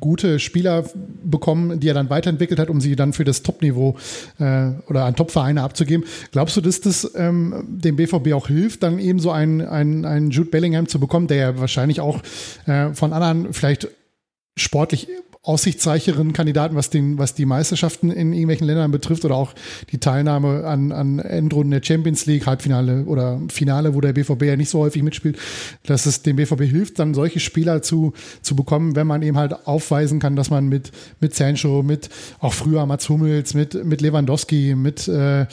gute Spieler bekommen, die er dann weiterentwickelt hat, um sie dann für das Top-Niveau äh, oder an Top-Vereine abzugeben. Glaubst du, dass das ähm, dem BVB auch hilft, dann eben so einen, einen, einen Jude Bellingham zu bekommen, der ja wahrscheinlich auch äh, von anderen vielleicht sportlich aussichtsreicheren Kandidaten, was, den, was die Meisterschaften in irgendwelchen Ländern betrifft oder auch die Teilnahme an, an Endrunden der Champions League, Halbfinale oder Finale, wo der BVB ja nicht so häufig mitspielt, dass es dem BVB hilft, dann solche Spieler zu, zu bekommen, wenn man eben halt aufweisen kann, dass man mit, mit Sancho, mit auch früher Mats Hummels, mit, mit Lewandowski, mit äh,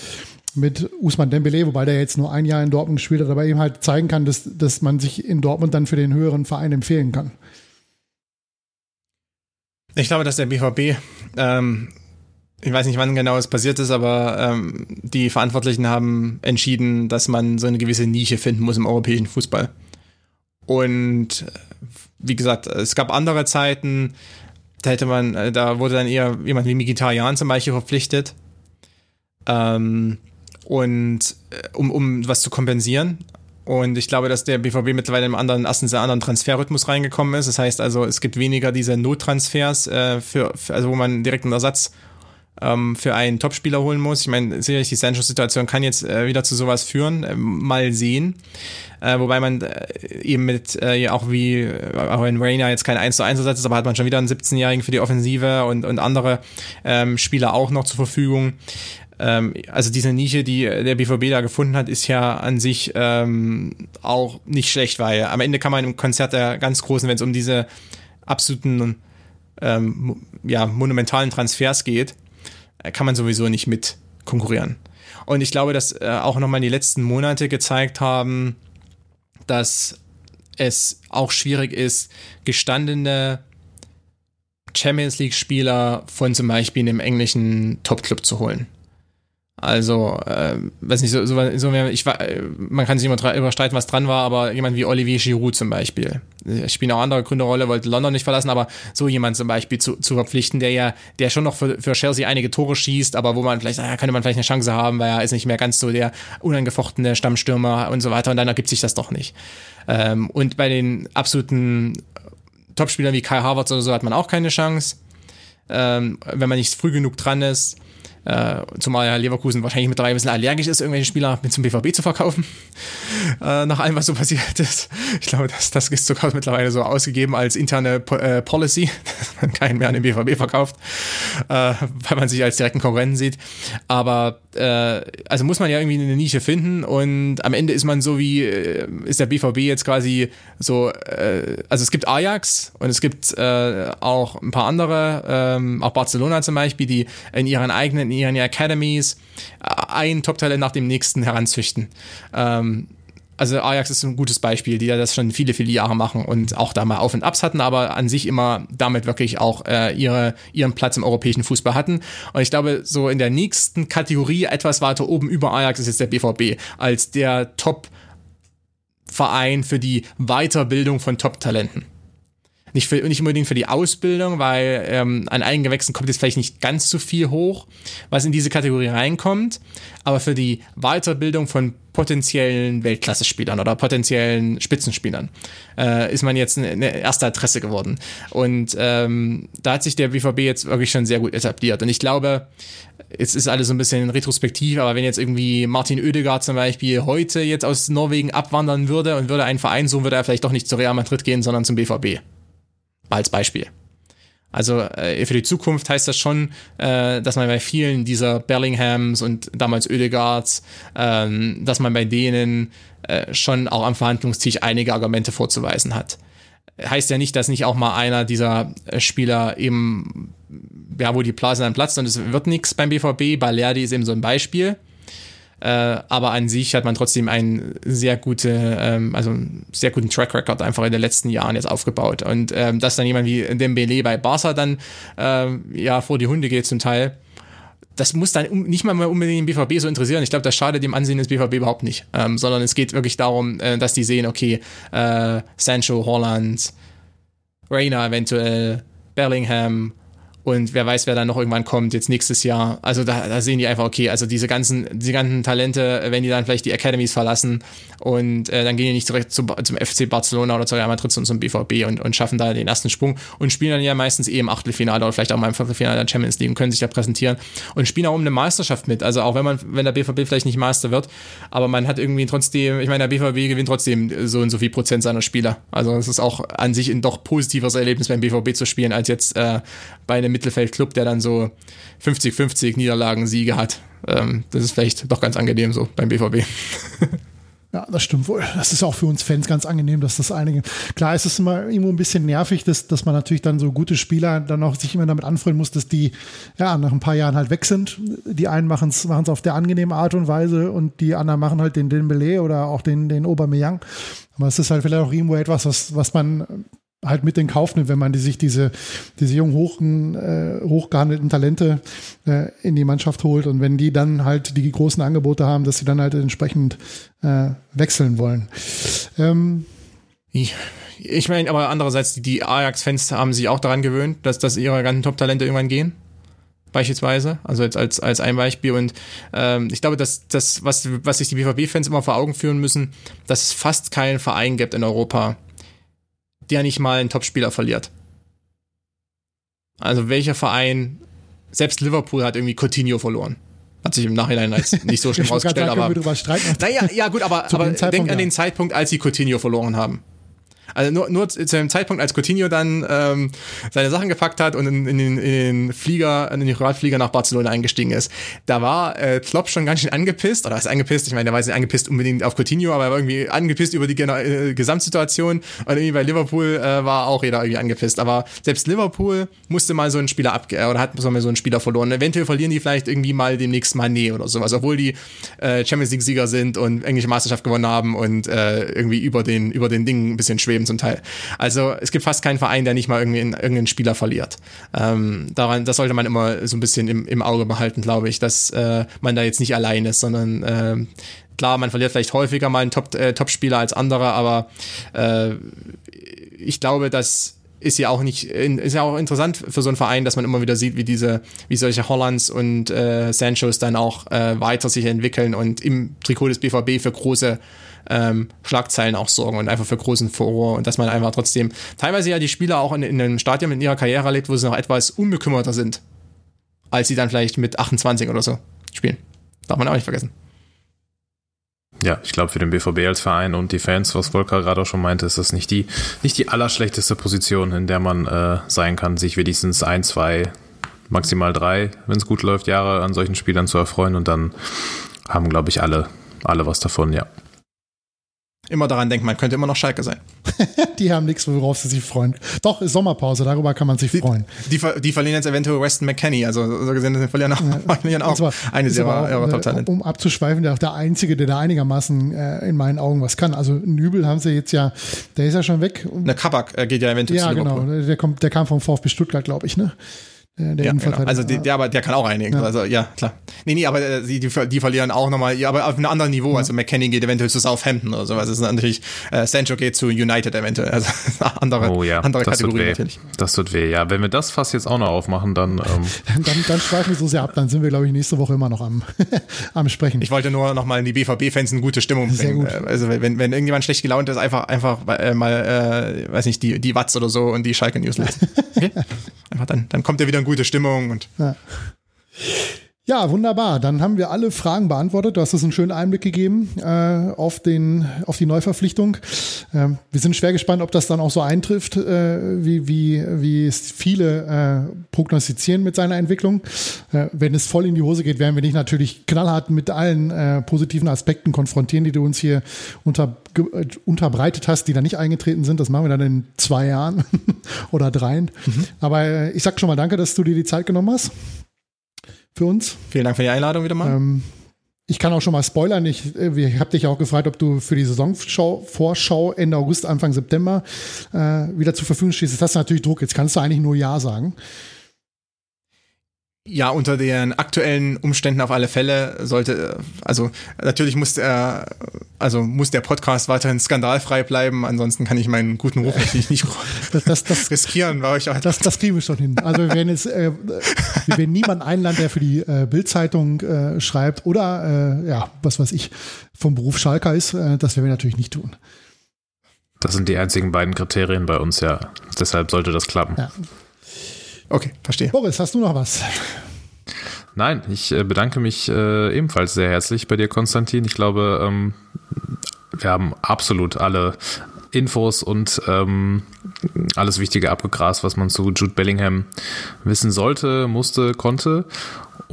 mit Usman Dembele, wobei der jetzt nur ein Jahr in Dortmund gespielt hat, aber eben halt zeigen kann, dass, dass man sich in Dortmund dann für den höheren Verein empfehlen kann. Ich glaube, dass der BVB, ähm, ich weiß nicht, wann genau es passiert ist, aber ähm, die Verantwortlichen haben entschieden, dass man so eine gewisse Nische finden muss im europäischen Fußball. Und wie gesagt, es gab andere Zeiten, da hätte man, äh, da wurde dann eher jemand wie Mkhitaryan zum Beispiel verpflichtet. Ähm, und äh, um, um was zu kompensieren. Und ich glaube, dass der BVB mittlerweile im anderen, erstens einen anderen Transferrhythmus reingekommen ist. Das heißt also, es gibt weniger diese Nottransfers, äh, für, für, also wo man direkt einen Ersatz ähm, für einen Topspieler holen muss. Ich meine, sicherlich die Sancho-Situation kann jetzt äh, wieder zu sowas führen. Äh, mal sehen. Äh, wobei man äh, eben mit, äh, auch wie, äh, auch wenn Rainer jetzt kein 1 zu 1 Ersatz ist, aber hat man schon wieder einen 17-Jährigen für die Offensive und, und andere ähm, Spieler auch noch zur Verfügung ähm, also diese Nische, die der BVB da gefunden hat, ist ja an sich ähm, auch nicht schlecht, weil am Ende kann man im Konzert der ganz Großen, wenn es um diese absoluten ähm, ja, monumentalen Transfers geht, äh, kann man sowieso nicht mit konkurrieren. Und ich glaube, dass äh, auch nochmal die letzten Monate gezeigt haben, dass es auch schwierig ist, gestandene Champions League-Spieler von zum Beispiel einem englischen Top-Club zu holen. Also, äh, weiß nicht, so, so, so ich man kann sich immer überstreiten, was dran war, aber jemand wie Olivier Giroud zum Beispiel. Spielen auch andere Gründe Rolle, wollte London nicht verlassen, aber so jemand zum Beispiel zu, zu verpflichten, der ja, der schon noch für, für Chelsea einige Tore schießt, aber wo man vielleicht, naja, könnte man vielleicht eine Chance haben, weil er ist nicht mehr ganz so der unangefochtene Stammstürmer und so weiter und dann ergibt sich das doch nicht. Ähm, und bei den absoluten Topspielern wie Kai Havertz oder so hat man auch keine Chance. Ähm, wenn man nicht früh genug dran ist. Äh, zumal ja Leverkusen wahrscheinlich mittlerweile ein bisschen allergisch ist, irgendwelche Spieler mit zum BVB zu verkaufen. Äh, nach allem, was so passiert ist. Ich glaube, das, das ist sogar mittlerweile so ausgegeben als interne po äh, Policy, dass man keinen mehr an den BVB verkauft, äh, weil man sich als direkten Konkurrenten sieht. Aber äh, also muss man ja irgendwie eine Nische finden und am Ende ist man so wie, äh, ist der BVB jetzt quasi so, also es gibt Ajax und es gibt auch ein paar andere, ähm, auch Barcelona zum Beispiel, die in ihren eigenen ihren Academies äh, ein Top-Talent nach dem nächsten heranzüchten. Ähm, also Ajax ist ein gutes Beispiel, die ja das schon viele, viele Jahre machen und auch da mal Auf und Abs hatten, aber an sich immer damit wirklich auch äh, ihre, ihren Platz im europäischen Fußball hatten. Und ich glaube, so in der nächsten Kategorie etwas weiter oben über Ajax ist jetzt der BVB als der Top-Verein für die Weiterbildung von Top-Talenten. Nicht, für, nicht unbedingt für die Ausbildung, weil ähm, an Eigengewächsen kommt jetzt vielleicht nicht ganz so viel hoch, was in diese Kategorie reinkommt, aber für die Weiterbildung von potenziellen Weltklasse-Spielern oder potenziellen Spitzenspielern äh, ist man jetzt eine, erste Adresse geworden. Und ähm, da hat sich der BVB jetzt wirklich schon sehr gut etabliert. Und ich glaube, jetzt ist alles so ein bisschen retrospektiv, aber wenn jetzt irgendwie Martin Oedegaard zum Beispiel heute jetzt aus Norwegen abwandern würde und würde einen Verein suchen, würde er vielleicht doch nicht zu Real Madrid gehen, sondern zum BVB. Mal als Beispiel. Also äh, für die Zukunft heißt das schon, äh, dass man bei vielen dieser Bellinghams und damals Oedegaards, ähm, dass man bei denen äh, schon auch am Verhandlungstisch einige Argumente vorzuweisen hat. Heißt ja nicht, dass nicht auch mal einer dieser äh, Spieler eben, ja, wo die Blase dann platzt und es wird nichts beim BVB. Balerdi ist eben so ein Beispiel. Äh, aber an sich hat man trotzdem einen sehr gute, ähm, also sehr guten Track Record einfach in den letzten Jahren jetzt aufgebaut. Und ähm, dass dann jemand wie Dembele bei Barca dann ähm, ja vor die Hunde geht zum Teil, das muss dann nicht mal unbedingt den BVB so interessieren. Ich glaube, das schadet dem Ansehen des BVB überhaupt nicht. Ähm, sondern es geht wirklich darum, äh, dass die sehen, okay, äh, Sancho, Holland, Reina eventuell, Bellingham, und wer weiß, wer dann noch irgendwann kommt, jetzt nächstes Jahr. Also da, da sehen die einfach, okay, also diese ganzen, diese ganzen Talente, wenn die dann vielleicht die Academies verlassen und äh, dann gehen die nicht direkt zu, zum FC Barcelona oder zu Real Madrid, sondern zum BVB und, und schaffen da den ersten Sprung und spielen dann ja meistens eh Achtelfinale oder vielleicht auch mal im Viertelfinale der Champions League und können sich da präsentieren und spielen auch um eine Meisterschaft mit. Also auch wenn man, wenn der BVB vielleicht nicht Meister wird, aber man hat irgendwie trotzdem, ich meine, der BVB gewinnt trotzdem so und so viel Prozent seiner Spieler. Also es ist auch an sich ein doch positiveres Erlebnis beim BVB zu spielen, als jetzt äh, bei einem Mittelfeldclub, der dann so 50-50 Niederlagen, Siege hat. Ähm, das ist vielleicht doch ganz angenehm so beim BVB. Ja, das stimmt wohl. Das ist auch für uns Fans ganz angenehm, dass das einige. Klar ist es immer irgendwo ein bisschen nervig, dass, dass man natürlich dann so gute Spieler dann auch sich immer damit anfreunden muss, dass die ja nach ein paar Jahren halt weg sind. Die einen machen es machen es auf der angenehme Art und Weise und die anderen machen halt den Dembele oder auch den den Aubameyang. Aber es ist halt vielleicht auch irgendwo etwas, was was man halt mit in Kauf nimmt, wenn man die, sich diese, diese jungen, hochen, äh, hochgehandelten Talente äh, in die Mannschaft holt und wenn die dann halt die großen Angebote haben, dass sie dann halt entsprechend äh, wechseln wollen. Ähm, ich, ich meine, aber andererseits, die, die Ajax-Fans haben sich auch daran gewöhnt, dass, dass ihre ganzen Top-Talente irgendwann gehen. beispielsweise, also jetzt als, als ein Beispiel. Und ähm, ich glaube, dass das, was, was sich die BVB-Fans immer vor Augen führen müssen, dass es fast keinen Verein gibt in Europa, der nicht mal einen Topspieler verliert. Also welcher Verein, selbst Liverpool hat irgendwie Coutinho verloren. Hat sich im Nachhinein als nicht so schlimm rausgestellt, aber. Naja, ja, gut, aber, aber denk an den Zeitpunkt, als sie Coutinho verloren haben. Also nur, nur zu dem Zeitpunkt, als Coutinho dann ähm, seine Sachen gepackt hat und in, in, den, in den Flieger, in den Privatflieger nach Barcelona eingestiegen ist, da war äh, Klopp schon ganz schön angepisst, oder ist angepisst, ich meine, der war nicht angepisst unbedingt auf Coutinho, aber er war irgendwie angepisst über die äh, Gesamtsituation und irgendwie bei Liverpool äh, war auch jeder irgendwie angepisst, aber selbst Liverpool musste mal so einen Spieler ab oder hat mal so einen Spieler verloren. Eventuell verlieren die vielleicht irgendwie mal demnächst Mané oder sowas, obwohl die äh, Champions League Sieger sind und englische Meisterschaft gewonnen haben und äh, irgendwie über den über den Dingen ein bisschen schweben zum Teil. Also es gibt fast keinen Verein, der nicht mal irgendwie irgendeinen Spieler verliert. Ähm, daran, das sollte man immer so ein bisschen im, im Auge behalten, glaube ich, dass äh, man da jetzt nicht allein ist, sondern äh, klar, man verliert vielleicht häufiger mal einen Top, äh, Top-Spieler als andere, aber äh, ich glaube, dass ist ja auch nicht, ist ja auch interessant für so einen Verein, dass man immer wieder sieht, wie diese, wie solche Hollands und äh, Sanchos dann auch äh, weiter sich entwickeln und im Trikot des BVB für große ähm, Schlagzeilen auch sorgen und einfach für großen Furore und dass man einfach trotzdem teilweise ja die Spieler auch in, in einem Stadium in ihrer Karriere erlebt, wo sie noch etwas unbekümmerter sind, als sie dann vielleicht mit 28 oder so spielen. Darf man auch nicht vergessen. Ja, ich glaube, für den BVB als Verein und die Fans, was Volker gerade auch schon meinte, ist das nicht die, nicht die allerschlechteste Position, in der man äh, sein kann, sich wenigstens ein, zwei, maximal drei, wenn es gut läuft, Jahre an solchen Spielern zu erfreuen und dann haben, glaube ich, alle, alle was davon, ja immer daran denken, man könnte immer noch Schalke sein. die haben nichts, worauf sie sich freuen. Doch, ist Sommerpause, darüber kann man sich die, freuen. Die, die, verlieren jetzt eventuell Weston McKenney, also so gesehen, die verlieren auch, ja, verlieren auch zwar, eine ihrer, ihrer Top-Talente. Um abzuschweifen, der auch der Einzige, der da einigermaßen äh, in meinen Augen was kann. Also Nübel haben sie jetzt ja, der ist ja schon weg. Der Kabak äh, geht ja eventuell Ja, genau, der, kommt, der kam vom VfB Stuttgart, glaube ich, ne? Der, ja, genau. Also der, der, aber der kann auch einigen. Ja. Also ja, klar. Nee, nee, aber äh, die, die, die verlieren auch nochmal, ja, aber auf einem anderen Niveau. Ja. Also McKenny geht eventuell zu Southampton oder sowas. Das ist natürlich, äh, Sancho geht zu United eventuell. Also andere, oh, ja. andere das Kategorie natürlich. Das tut weh, ja. Wenn wir das fast jetzt auch noch aufmachen, dann. Ähm dann, dann schweifen wir so sehr ab, dann sind wir, glaube ich, nächste Woche immer noch am, am Sprechen. Ich wollte nur nochmal in die BVB-Fans eine gute Stimmung bringen. Sehr gut. Äh, also wenn, wenn irgendjemand schlecht gelaunt ist, einfach, einfach äh, mal, äh, weiß nicht, die, die Watz oder so und die Schalke News lesen. Okay? Einfach dann, dann kommt er wieder in gute Stimmung und ja. Ja, wunderbar. Dann haben wir alle Fragen beantwortet. Du hast uns einen schönen Einblick gegeben äh, auf, den, auf die Neuverpflichtung. Ähm, wir sind schwer gespannt, ob das dann auch so eintrifft, äh, wie, wie, wie es viele äh, prognostizieren mit seiner Entwicklung. Äh, wenn es voll in die Hose geht, werden wir dich natürlich knallhart mit allen äh, positiven Aspekten konfrontieren, die du uns hier unter, äh, unterbreitet hast, die da nicht eingetreten sind. Das machen wir dann in zwei Jahren oder dreien. Mhm. Aber ich sag schon mal danke, dass du dir die Zeit genommen hast für uns. Vielen Dank für die Einladung wieder mal. Ähm, ich kann auch schon mal spoilern. Ich, ich habe dich auch gefragt, ob du für die Saisonvorschau Ende August, Anfang September äh, wieder zur Verfügung stehst. Jetzt hast du natürlich Druck. Jetzt kannst du eigentlich nur Ja sagen. Ja, unter den aktuellen Umständen auf alle Fälle sollte, also natürlich muss der, also muss der Podcast weiterhin skandalfrei bleiben, ansonsten kann ich meinen guten Ruf natürlich nicht das, das, das, riskieren bei euch. Das, das kriegen wir schon hin. Also wir werden jetzt, äh, wir werden niemanden einladen, der für die äh, Bildzeitung äh, schreibt oder, äh, ja, was weiß ich, vom Beruf Schalker ist, äh, das werden wir natürlich nicht tun. Das sind die einzigen beiden Kriterien bei uns, ja. Deshalb sollte das klappen. Ja. Okay, verstehe. Boris, hast du noch was? Nein, ich äh, bedanke mich äh, ebenfalls sehr herzlich bei dir, Konstantin. Ich glaube, ähm, wir haben absolut alle Infos und ähm, alles Wichtige abgegrast, was man zu Jude Bellingham wissen sollte, musste, konnte.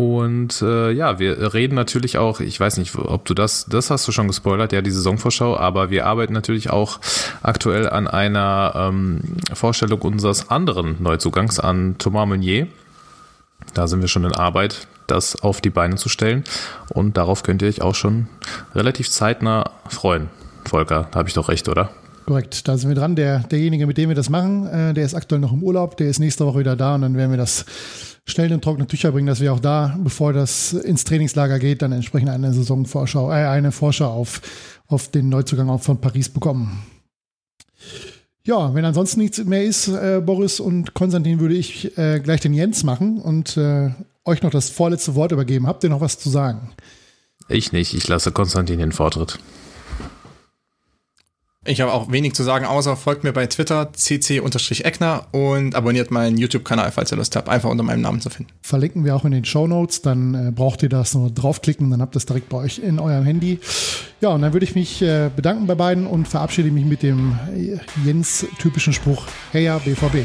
Und äh, ja, wir reden natürlich auch, ich weiß nicht, ob du das, das hast du schon gespoilert, ja, die Saisonvorschau, aber wir arbeiten natürlich auch aktuell an einer ähm, Vorstellung unseres anderen Neuzugangs, an Thomas Meunier. Da sind wir schon in Arbeit, das auf die Beine zu stellen. Und darauf könnt ihr euch auch schon relativ zeitnah freuen. Volker, da habe ich doch recht, oder? Korrekt, da sind wir dran. Der, derjenige, mit dem wir das machen, äh, der ist aktuell noch im Urlaub, der ist nächste Woche wieder da und dann werden wir das schnell in trockene Tücher bringen, dass wir auch da, bevor das ins Trainingslager geht, dann entsprechend eine Saisonvorschau, äh, eine Vorschau auf, auf den Neuzugang auch von Paris bekommen. Ja, wenn ansonsten nichts mehr ist, äh, Boris und Konstantin, würde ich äh, gleich den Jens machen und äh, euch noch das vorletzte Wort übergeben. Habt ihr noch was zu sagen? Ich nicht. Ich lasse Konstantin den Vortritt. Ich habe auch wenig zu sagen, außer folgt mir bei Twitter cc-eckner und abonniert meinen YouTube-Kanal, falls ihr Lust habt, einfach unter meinem Namen zu finden. Verlinken wir auch in den Show Notes, dann äh, braucht ihr das nur draufklicken, dann habt ihr es direkt bei euch in eurem Handy. Ja, und dann würde ich mich äh, bedanken bei beiden und verabschiede mich mit dem äh, Jens-typischen Spruch, hey ja, BVB.